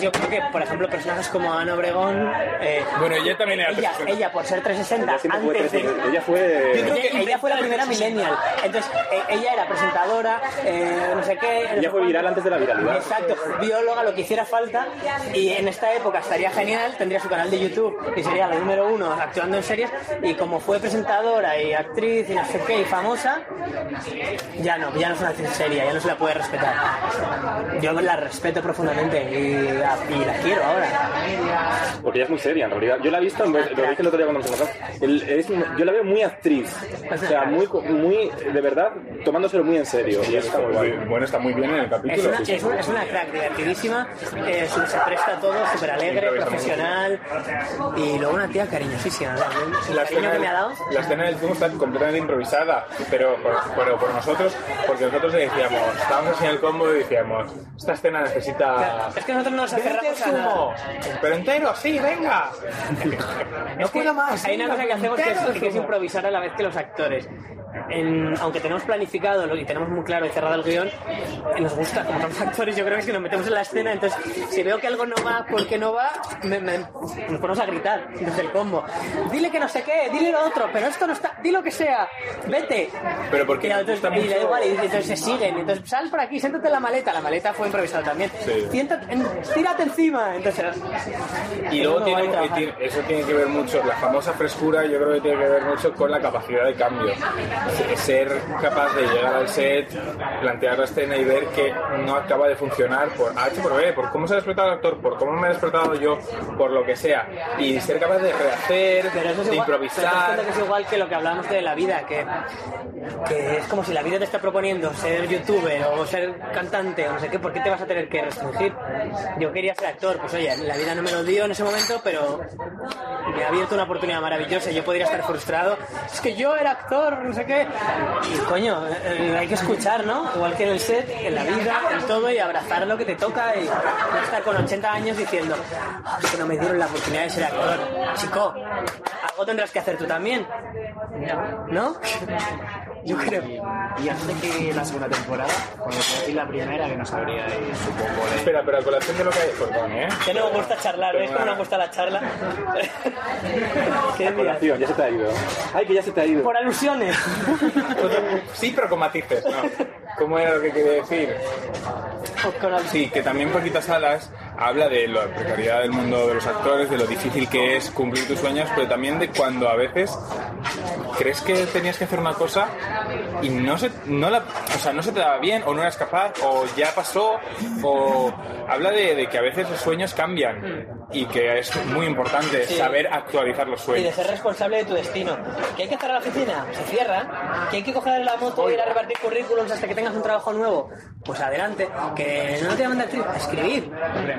Yo creo que, por ejemplo, personajes como Ana Obregón. eh, Bueno, ella también era ella, 360. ella, por ser 360, Ella siempre fue antes de. 360. Ella fue- Yo creo que ella fue la primera millennial. Entonces, eh, ella era presentadora, eh, no sé qué. Ella fue viral antes de la viralidad. Exacto, bióloga, lo que hiciera falta. Y en esta época estaría genial, tendría su canal de YouTube y sería la número uno actuando en series. Y como fue presentadora y actriz y no sé qué, y famosa, ya no, ya no es una actriz seria, ya no se la puede respetar. Yo la respeto profundamente y, y la quiero ahora. Porque ella es muy seria, en realidad. Yo la he visto, en vez- lo dije el otro día cuando. El- es- yo la veo muy actriz. O sea, muy, muy, de verdad, tomándoselo muy en serio. Y está muy. Bueno, está muy bien en el Es capítulo. una, es una, es una crack, divertidísima, eh, se presta a todo, súper alegre, profesional y luego una tía cariñosísima. La cariño escena, que me ha dado. la escena del zumo está completamente improvisada, pero por, pero por nosotros, porque nosotros le decíamos, estábamos en el combo y decíamos, esta escena necesita... Es que nosotros nos "Vente aferramos pero entero, sí, venga. No puedo más. Hay una cosa que hacemos que es, entero, que es zumo". improvisar a la vez que los actores. En- aunque tenemos planificado y tenemos muy claro y cerrado el guion, nos gusta, como somos actores, yo creo que es que nos metemos en la escena, entonces si veo que algo no va porque no va, me- me- nos ponemos a gritar desde el combo. Dile que no sé qué, dile lo otro, pero esto no está, di lo que sea, vete. Pero porque y, entonces, y le da mucho- igual, y entonces se siguen, entonces sal por aquí, siéntate en la maleta, la maleta fue improvisada también. Sí. Siéntate, en- tírate encima, entonces... Y luego tiene, tiene- eso tiene que ver mucho, la famosa frescura yo creo que tiene que ver mucho con la capacidad de cambio. Se- Ser capaz de llegar al set, plantear la escena y ver que no acaba de funcionar por H por B, por cómo se ha despertado el actor, por cómo me he despertado yo, por lo que sea. Y ser capaz de rehacer, Pero eso es de igual, pero improvisar. que es igual que lo que hablábamos de la vida, que, que es como si la vida te está proponiendo ser youtuber o ser cantante o no sé qué, ¿por qué te vas a tener que restringir? Yo quería ser actor, pues oye, la vida no me lo dio en ese momento, pero me ha abierto una oportunidad maravillosa. Yo podría estar frustrado, es que yo era actor, no sé qué. Y coño, eh, hay que escuchar, ¿no? Igual que en el set, en la vida, en todo, y abrazar lo que te toca y estar con 80 años diciendo, "Ah, es que no me dieron la oportunidad de ser actor. Chico, algo tendrás que hacer tú también. ¿No? [laughs] Yo creo. Y antes de que la segunda temporada, cuando fue la primera, que no sabría y supongo de... Espera, pero a colación de lo que hay, perdón, ¿eh? Que no me gusta charlar, ¿ves cómo nos gusta la charla? [laughs] [laughs] ¿Qué A colación, ya se te ha ido. Ay, que ya se te ha ido. Por alusiones. Sí, pero con matices, ¿no? ¿Cómo era lo que quería decir? Sí, que también Poquitas Alas habla de la precariedad del mundo de los actores, de lo difícil que es cumplir tus sueños, pero también de cuando a veces crees que tenías que hacer una cosa y no se, no la, o sea, no se te daba bien, o no eras capaz, o ya pasó, o habla de, de que a veces los sueños cambian y que es muy importante Sí. saber actualizar los Y de sueños. ser responsable de tu destino. ¿Que hay que cerrar la oficina? Se cierra. ¿Que hay que coger la moto y ir a repartir currículums hasta que tenga tengas un trabajo nuevo, pues adelante. Que no te llaman de actriz, a escribir.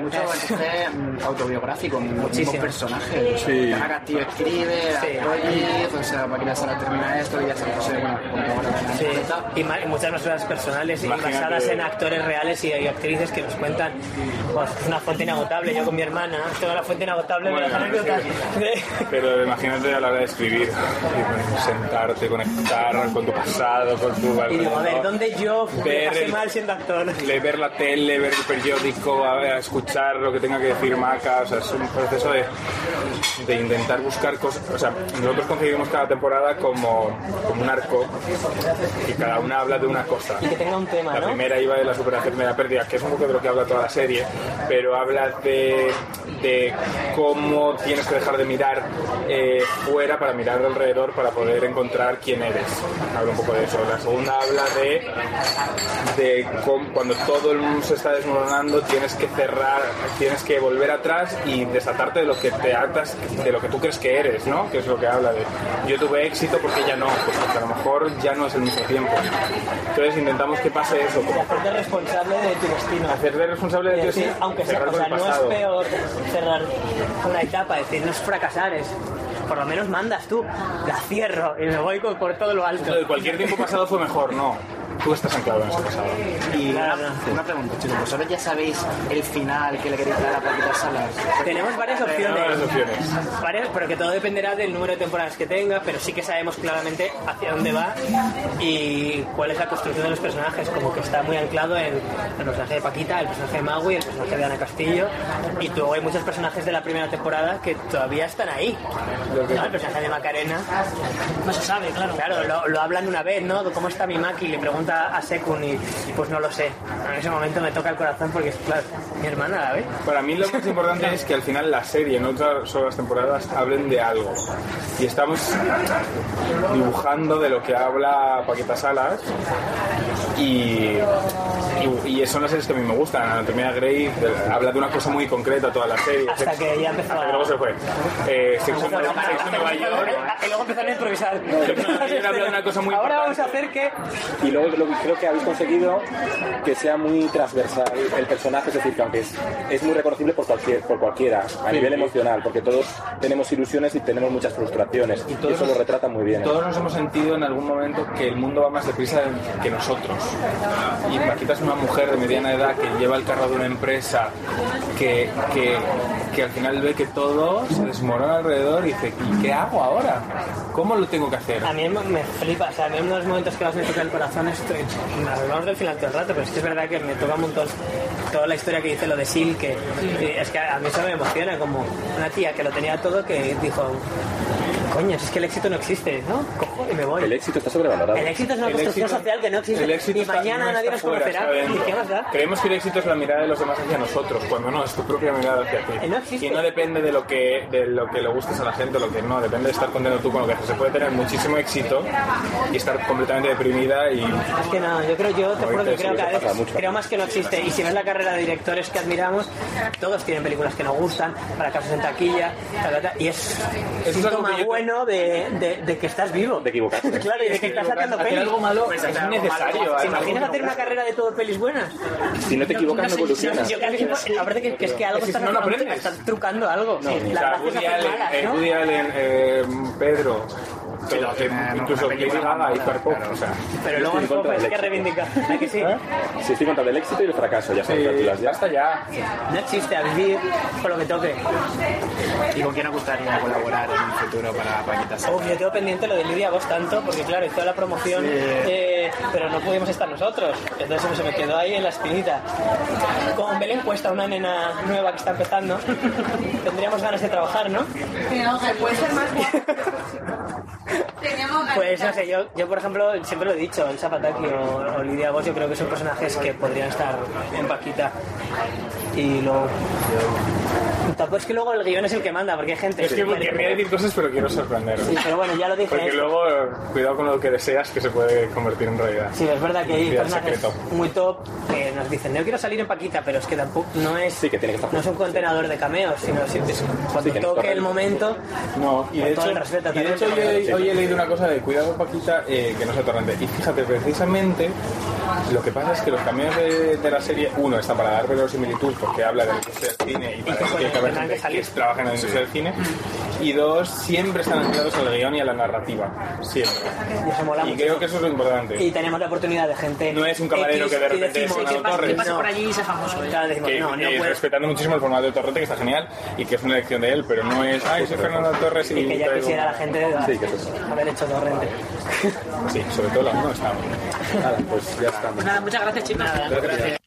Mucho Es- es mm, autobiográfico, muchísimos Muchísimo. personajes. Sí. Ana Castillo escribe, Sí. Arcoiz, o sea, Paquita Sala termina esto, y ya San José, bueno, Sí, y, y muchas más cosas personales y Imagínate- basadas en actores reales y, y actrices que nos cuentan pues, es una fuente inagotable. Yo con mi hermana tengo la fuente inagotable de las Bueno, anécdotas. Pero imagínate a la hora de escribir, y sentarte, conectar con tu pasado, con tu Y digo, a ver. ¿dónde yo me Ver pasé el- mal siendo actor? Le- ver la tele, ver el periódico, a, ver, a escuchar lo que tenga que decir Maca, o sea, es un proceso de, de intentar buscar cosas, o sea, nosotros concebimos cada temporada como, como un arco y cada una habla de una cosa. Y que tenga un tema, La ¿no? primera iba de la superación de la pérdida, que es un poco de lo que habla toda la serie, pero habla de, de cómo tienes que dejar de mirar eh, fuera para mirar alrededor para poder encontrar quién eres. Habla un poco de eso. La segunda habla de, de cómo, cuando todo el mundo se está desmoronando, tienes que cerrar, tienes que volver atrás y desatarte de lo que te atas, de lo que tú crees que eres, ¿no? Que es lo que habla de yo tuve éxito porque ya no, pues porque a lo mejor ya no es el mismo tiempo. Entonces intentamos que pase eso, como Hacerte responsable de tu destino. hacerte responsable de decir, sí, aunque sea, o sea, no es peor cerrar una etapa, decir, no es fracasar, es por lo menos mandas tú, la cierro y me voy por todo lo alto. Entonces, cualquier tiempo pasado fue mejor, no. Tú estás anclado en ese pasado. Y una, pregunta, chicos, ¿vosotros ya sabéis el final que le queréis dar a Paquita Salas? Tenemos varias opciones. varias opciones. Varias, pero que todo dependerá del número de temporadas que tenga, pero sí que sabemos claramente hacia dónde va y cuál es la construcción de los personajes, como que está muy anclado en el personaje de Paquita, el personaje de Maui, el personaje de Ana Castillo, y luego hay muchos personajes de la primera temporada que todavía están ahí. ¿no? El personaje de Macarena. No se sabe, claro. Claro, lo, lo hablan una vez, ¿no? ¿Cómo está mi Maki? Le pregunta a Sekun y pues no lo sé. En ese momento me toca el corazón porque es, claro, mi hermana la ve. Para mí lo más importante [laughs] es que al final la serie, no solo las temporadas, hablen de algo. Y estamos dibujando de lo que habla Paquita Salas y, y, y son las series que a mí me gustan. Anatomía Grey habla de una cosa muy concreta toda la serie. Hasta que ya empezó Hasta que luego se fue. Eh, Nueva York. Y luego empezaron a improvisar. Una cosa muy Ahora vamos a hacer que Y luego lo que creo que habéis conseguido que sea muy transversal el personaje, es decir, que aunque es, es muy reconocible por, cualquier, por cualquiera, a Sí. nivel emocional, porque todos tenemos ilusiones y tenemos muchas frustraciones, y, todos eso lo nos- retrata muy bien. Todos nos hemos sentido en algún momento que el mundo va más deprisa que nosotros. Y Paquita es una mujer de mediana edad que lleva el carro de una empresa que, que, que al final ve que todo se desmorona alrededor y dice, ¿y qué hago ahora? ¿Cómo lo tengo que hacer? A mí me flipa, o sea, a mí uno de momentos que más me toca el corazón es, hablamos del final todo el rato, pero es que es verdad que me toca un montón toda la historia que dice lo de Sil, que es que a mí eso me emociona, como una tía que lo tenía todo que dijo, coño, si es que el éxito no existe, ¿no? Cojo y me voy. El éxito está sobrevalorado. El éxito es una El construcción éxito- social que no existe el éxito y está- mañana no nadie nos conocerá. está dentro. ¿Y qué más da? Creemos que el éxito es la mirada de los demás hacia nosotros, cuando no, es tu propia mirada hacia ti. No existe. y no depende de lo que de lo que le gustes a la gente o lo que no, depende de estar contento tú con lo que haces. Se puede tener muchísimo éxito y estar completamente deprimida y Es que no, yo creo, yo te juro que creo que a veces, mucho. creo más que no existe. Y si ves la carrera de directores que admiramos, todos tienen películas que nos gustan, fracasos en taquilla, ta, ta, ta, y es es algo síntoma te- bueno de, de, de que estás vivo. De equivocarse. [laughs] Claro, y de que estás hacer pelis. algo malo Pues es necesario. ¿Te imaginas hacer una carrera de todo pelis buenas? Si no te equivocas, no evolucionas. Yo creo que aparte que, que es que algo Es que estás, si no, aprendes. estás trucando algo. No, Sí, o la sea, gracia es Woody hacer Allen, malas, eh, ¿no? Woody Allen, eh, Pedro, todo, que incluso Gaga y Pop, claro. o sea, Pero luego en es hay que reivindicar. ¿A que sí? Si estoy contra del éxito y el fracaso, ya son sí, películas ya. basta ya. No existe a vivir con lo que toque. ¿Y con quién os gustaría colaborar en un futuro para Paquita Salas? Uf, yo tengo pendiente lo de Lidia Vos tanto, porque claro, hizo la promoción, eh, pero no pudimos estar nosotros. Entonces se me quedó ahí en la espinita. Con Belén Cuesta, una nena nueva que está empezando, [laughs] tendríamos ganas de trabajar, ¿no? puede ser más [laughs] Teníamos. Pues no sé, yo, yo por ejemplo siempre lo he dicho, el Zapataki o, o Lidia Vos, yo creo que son personajes que podrían estar en Paquita. Y lo. Tampoco es que luego el guion es el que manda, porque hay gente. Es que querría decir cosas, pero quiero sorprender. Sí, pero bueno, ya lo dije. Porque luego, cuidado con lo que deseas, que se puede convertir en realidad. Sí, es verdad que hay personajes secreto. muy top que nos dicen, yo quiero salir en Paquita, pero es que tampoco no es, Sí, que tiene que estar no es un contenedor de cameos, sino si- es- cuando Sí, que no toque el momento, No, y de hecho, el respeto y de hecho hoy, he leído una cosa de cuidado Paquita, eh, que no sea torrente. Y fíjate, precisamente Lo que pasa es que los cambios de, de la serie, uno, está para dar verosimilitud porque habla de la industria del cine y para que que haber gente que trabaja en la industria del cine. Y dos, siempre están anclados al guion y a la narrativa. Siempre. Y eso mola Y mucho. creo que eso es lo importante. Y tenemos la oportunidad de gente. No es un camarero X que de repente decimos, es ¿qué Fernando Torres. pasa por allí y se famoso? Claro, decimos, que, no, no eh, respetando muchísimo el formato de Torrete, que está genial, y que es una elección de él, pero no es, ay, soy Fernando Torres y, Y que ya quisiera la gente Sí, que es eso. haber hecho torrente. Sí, sobre todo la 1 está muy bien. [laughs] Nada, pues ya estamos. Nada, muchas gracias, chicos. Gracias.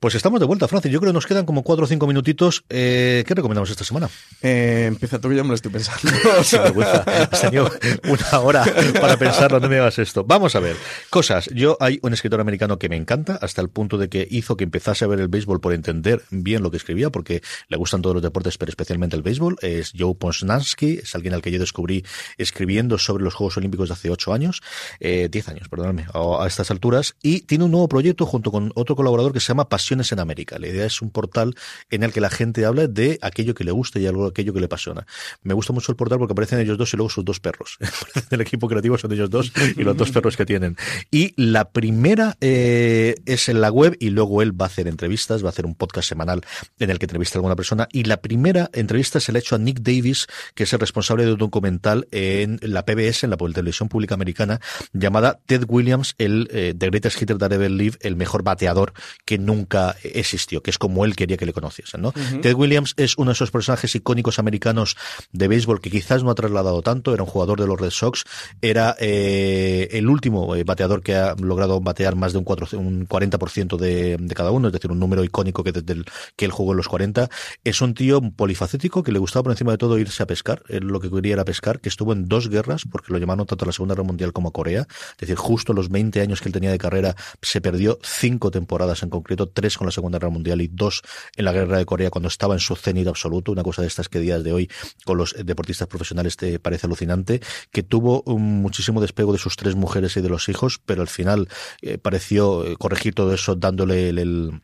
Pues estamos de vuelta, Francis. Yo creo que nos quedan como cuatro o cinco minutitos. Eh, ¿Qué recomendamos esta semana? Eh, empieza tú que yo me lo estoy pensando. [laughs] Sin vergüenza. Has tenido una hora para pensarlo, no me hagas esto. Vamos a ver. Cosas. Yo hay un escritor americano que me encanta, hasta el punto de que hizo que empezase a ver el béisbol por entender bien lo que escribía, porque le gustan todos los deportes, pero especialmente el béisbol. Es Joe Posnansky, es alguien al que yo descubrí escribiendo sobre los Juegos Olímpicos de hace ocho años, eh, diez años, perdóname, a, a estas alturas, y tiene un nuevo proyecto junto con otro colaborador que se llama En América. La idea es un portal en el que la gente habla de aquello que le gusta y algo aquello que le apasiona. Me gusta mucho el portal porque aparecen ellos dos y luego sus dos perros. [laughs] el equipo creativo son ellos dos y los dos perros que tienen. Y la primera eh, es en la web y luego él va a hacer entrevistas, va a hacer un podcast semanal en el que entrevista a alguna persona. Y la primera entrevista se le ha hecho a Nick Davis, que es el responsable de un documental en la PBS, en la televisión pública americana, llamada Ted Williams, el eh, The Greatest Hitter That Ever Lived, el mejor bateador que nunca existió, que es como él quería que le conociesen, ¿no? Ted Williams es uno de esos personajes icónicos americanos de béisbol que quizás no ha trasladado tanto, era un jugador de los Red Sox, era eh, el último eh, bateador que ha logrado batear más de un, cuatro, un 40% de, de cada uno, es decir, un número icónico que desde el, que él jugó en los 40. Es un tío polifacético que le gustaba por encima de todo irse a pescar, él lo que quería era pescar, que estuvo en dos guerras, porque lo llamaron tanto a la Segunda Guerra Mundial como a Corea, es decir, justo los 20 años que él tenía de carrera se perdió cinco temporadas en concreto, tres con la Segunda Guerra Mundial y dos en la Guerra de Corea cuando estaba en su cenit absoluto, una cosa de estas que días de hoy con los deportistas profesionales te parece alucinante, que tuvo un muchísimo despego de sus tres mujeres y de los hijos, pero al final eh, pareció eh, corregir todo eso dándole el- el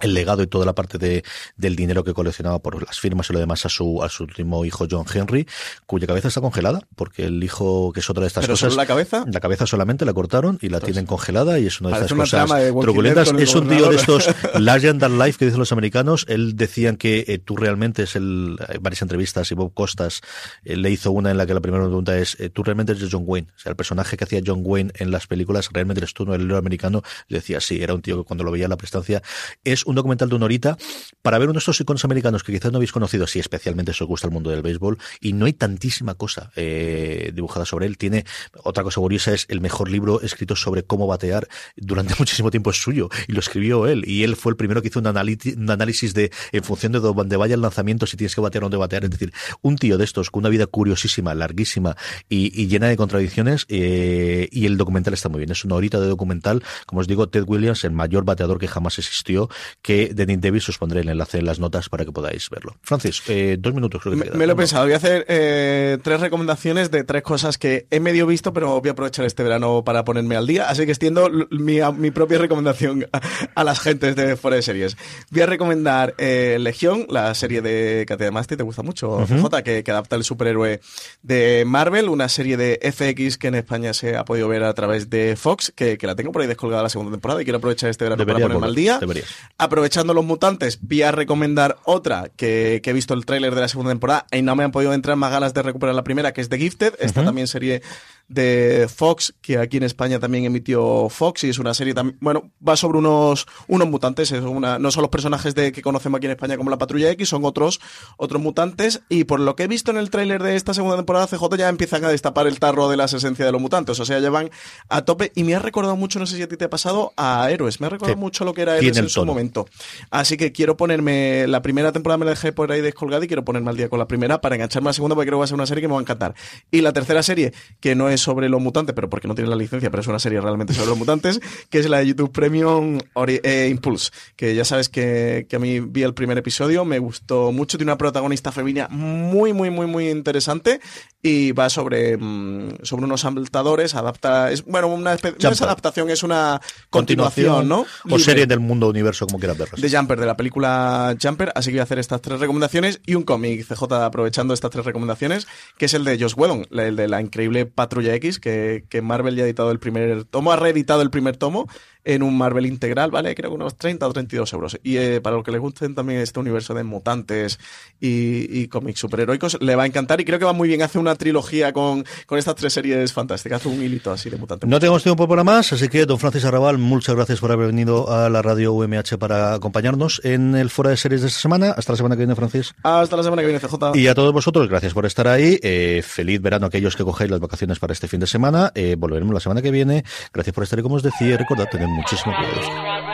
el legado y toda la parte de, del dinero que coleccionaba por las firmas y lo demás a su, a su último hijo John Henry, cuya cabeza está congelada, porque el hijo, que es otra de estas ¿Pero cosas. solo la cabeza? La cabeza solamente la cortaron y la tienen congelada y es una de estas una cosas de truculentas. Es un tío de estos [laughs] larger than life que dicen los americanos. Él decían que eh, tú realmente es el, hay varias entrevistas y Bob Costas eh, le hizo una en la que la primera pregunta es, eh, tú realmente eres John Wayne. O sea, el personaje que hacía John Wayne en las películas, realmente eres tú, no el héroe americano. Le decía, sí, era un tío que cuando lo veía en la prestancia. Es un documental de una horita para ver uno de estos iconos americanos que quizás no habéis conocido, si especialmente os gusta el mundo del béisbol, y no hay tantísima cosa eh, dibujada sobre él. Tiene otra cosa curiosa, es el mejor libro escrito sobre cómo batear durante [laughs] muchísimo tiempo es suyo, y lo escribió él, y él fue el primero que hizo un, análisis de, en función de dónde vaya el lanzamiento, si tienes que batear o no batear. Es decir, un tío de estos con una vida curiosísima, larguísima y, y llena de contradicciones, eh, y el documental está muy bien. Es una horita de documental, como os digo, Ted Williams, el mayor bateador que jamás existió, que de Nick Davis os pondré el enlace en las notas para que podáis verlo. Francis, eh, dos minutos creo que Me, quedan. me lo he pensado, voy a hacer eh, tres recomendaciones de tres cosas que he medio visto, pero voy a aprovechar este verano para ponerme al día, así que extiendo mi, a- mi propia recomendación a, a las gentes de fuera de series. Voy a recomendar eh, Legión, la serie de de Masti, te gusta mucho. J, que, que adapta el superhéroe de Marvel, una serie de FX que en España se ha podido ver a través de Fox, que, que la tengo por ahí descolgada la segunda temporada y quiero aprovechar este verano para ponerme al día. deberías. Aprovechando los mutantes, voy a recomendar otra que, que he visto el tráiler de la segunda temporada y no me han podido entrar más ganas de recuperar la primera, que es The Gifted. Esta también serie de Fox, que aquí en España también emitió Fox y es una serie también, bueno, va sobre unos, unos mutantes, es una, no son los personajes de, que conocemos aquí en España como la Patrulla X, son otros, otros mutantes y por lo que he visto en el tráiler de esta segunda temporada, CJ ya empiezan a destapar el tarro de las esencias de los mutantes, o sea, llevan a tope y me ha recordado mucho, no sé si a ti te ha pasado, a Héroes, me ha recordado Sí. mucho lo que era Héroes en su tono. momento. Así que quiero ponerme, la primera temporada me la dejé por ahí descolgada y quiero ponerme al día con la primera para engancharme a la segunda porque creo que va a ser una serie que me va a encantar. Y la tercera serie, que no es sobre los mutantes, pero porque no tiene la licencia, pero es una serie realmente sobre los mutantes, que es la de YouTube Premium Ori- eh, Impulse, que ya sabes que, que a mí vi el primer episodio, me gustó mucho, tiene una protagonista femenina muy, muy, muy, muy interesante y va sobre, mm, sobre unos saltadores, adapta, es, bueno, una no es adaptación, es una continuación, ¿no? O serie del mundo universo, como quieras verlas. de Jumper, de la película Jumper, así que voy a hacer estas tres recomendaciones y un cómic, CJ, aprovechando estas tres recomendaciones, que es el de Josh Whedon, el de la increíble Patrulla X, que, que Marvel ya ha editado el primer tomo, ha reeditado el primer tomo en un Marvel integral, ¿vale? Creo que unos 30 o 32 euros. Y eh, para los que les gusten también este universo de mutantes y, y cómics superheroicos, le va a encantar y creo que va muy bien. Hace una trilogía con, con estas tres series fantásticas, hace un hilito así de mutantes. No tenemos tiempo para más, así que, don Francis Arrabal, muchas gracias por haber venido a la radio UMH para acompañarnos en el Fora de Series de esta semana. Hasta la semana que viene, Francis. Hasta la semana que viene, CJ. Y a todos vosotros, gracias por estar ahí. Eh, feliz verano a aquellos que cogéis las vacaciones para este fin de semana. Eh, volveremos la semana que viene. Gracias por estar y como os decía, recordad tener muchísimo cuidado.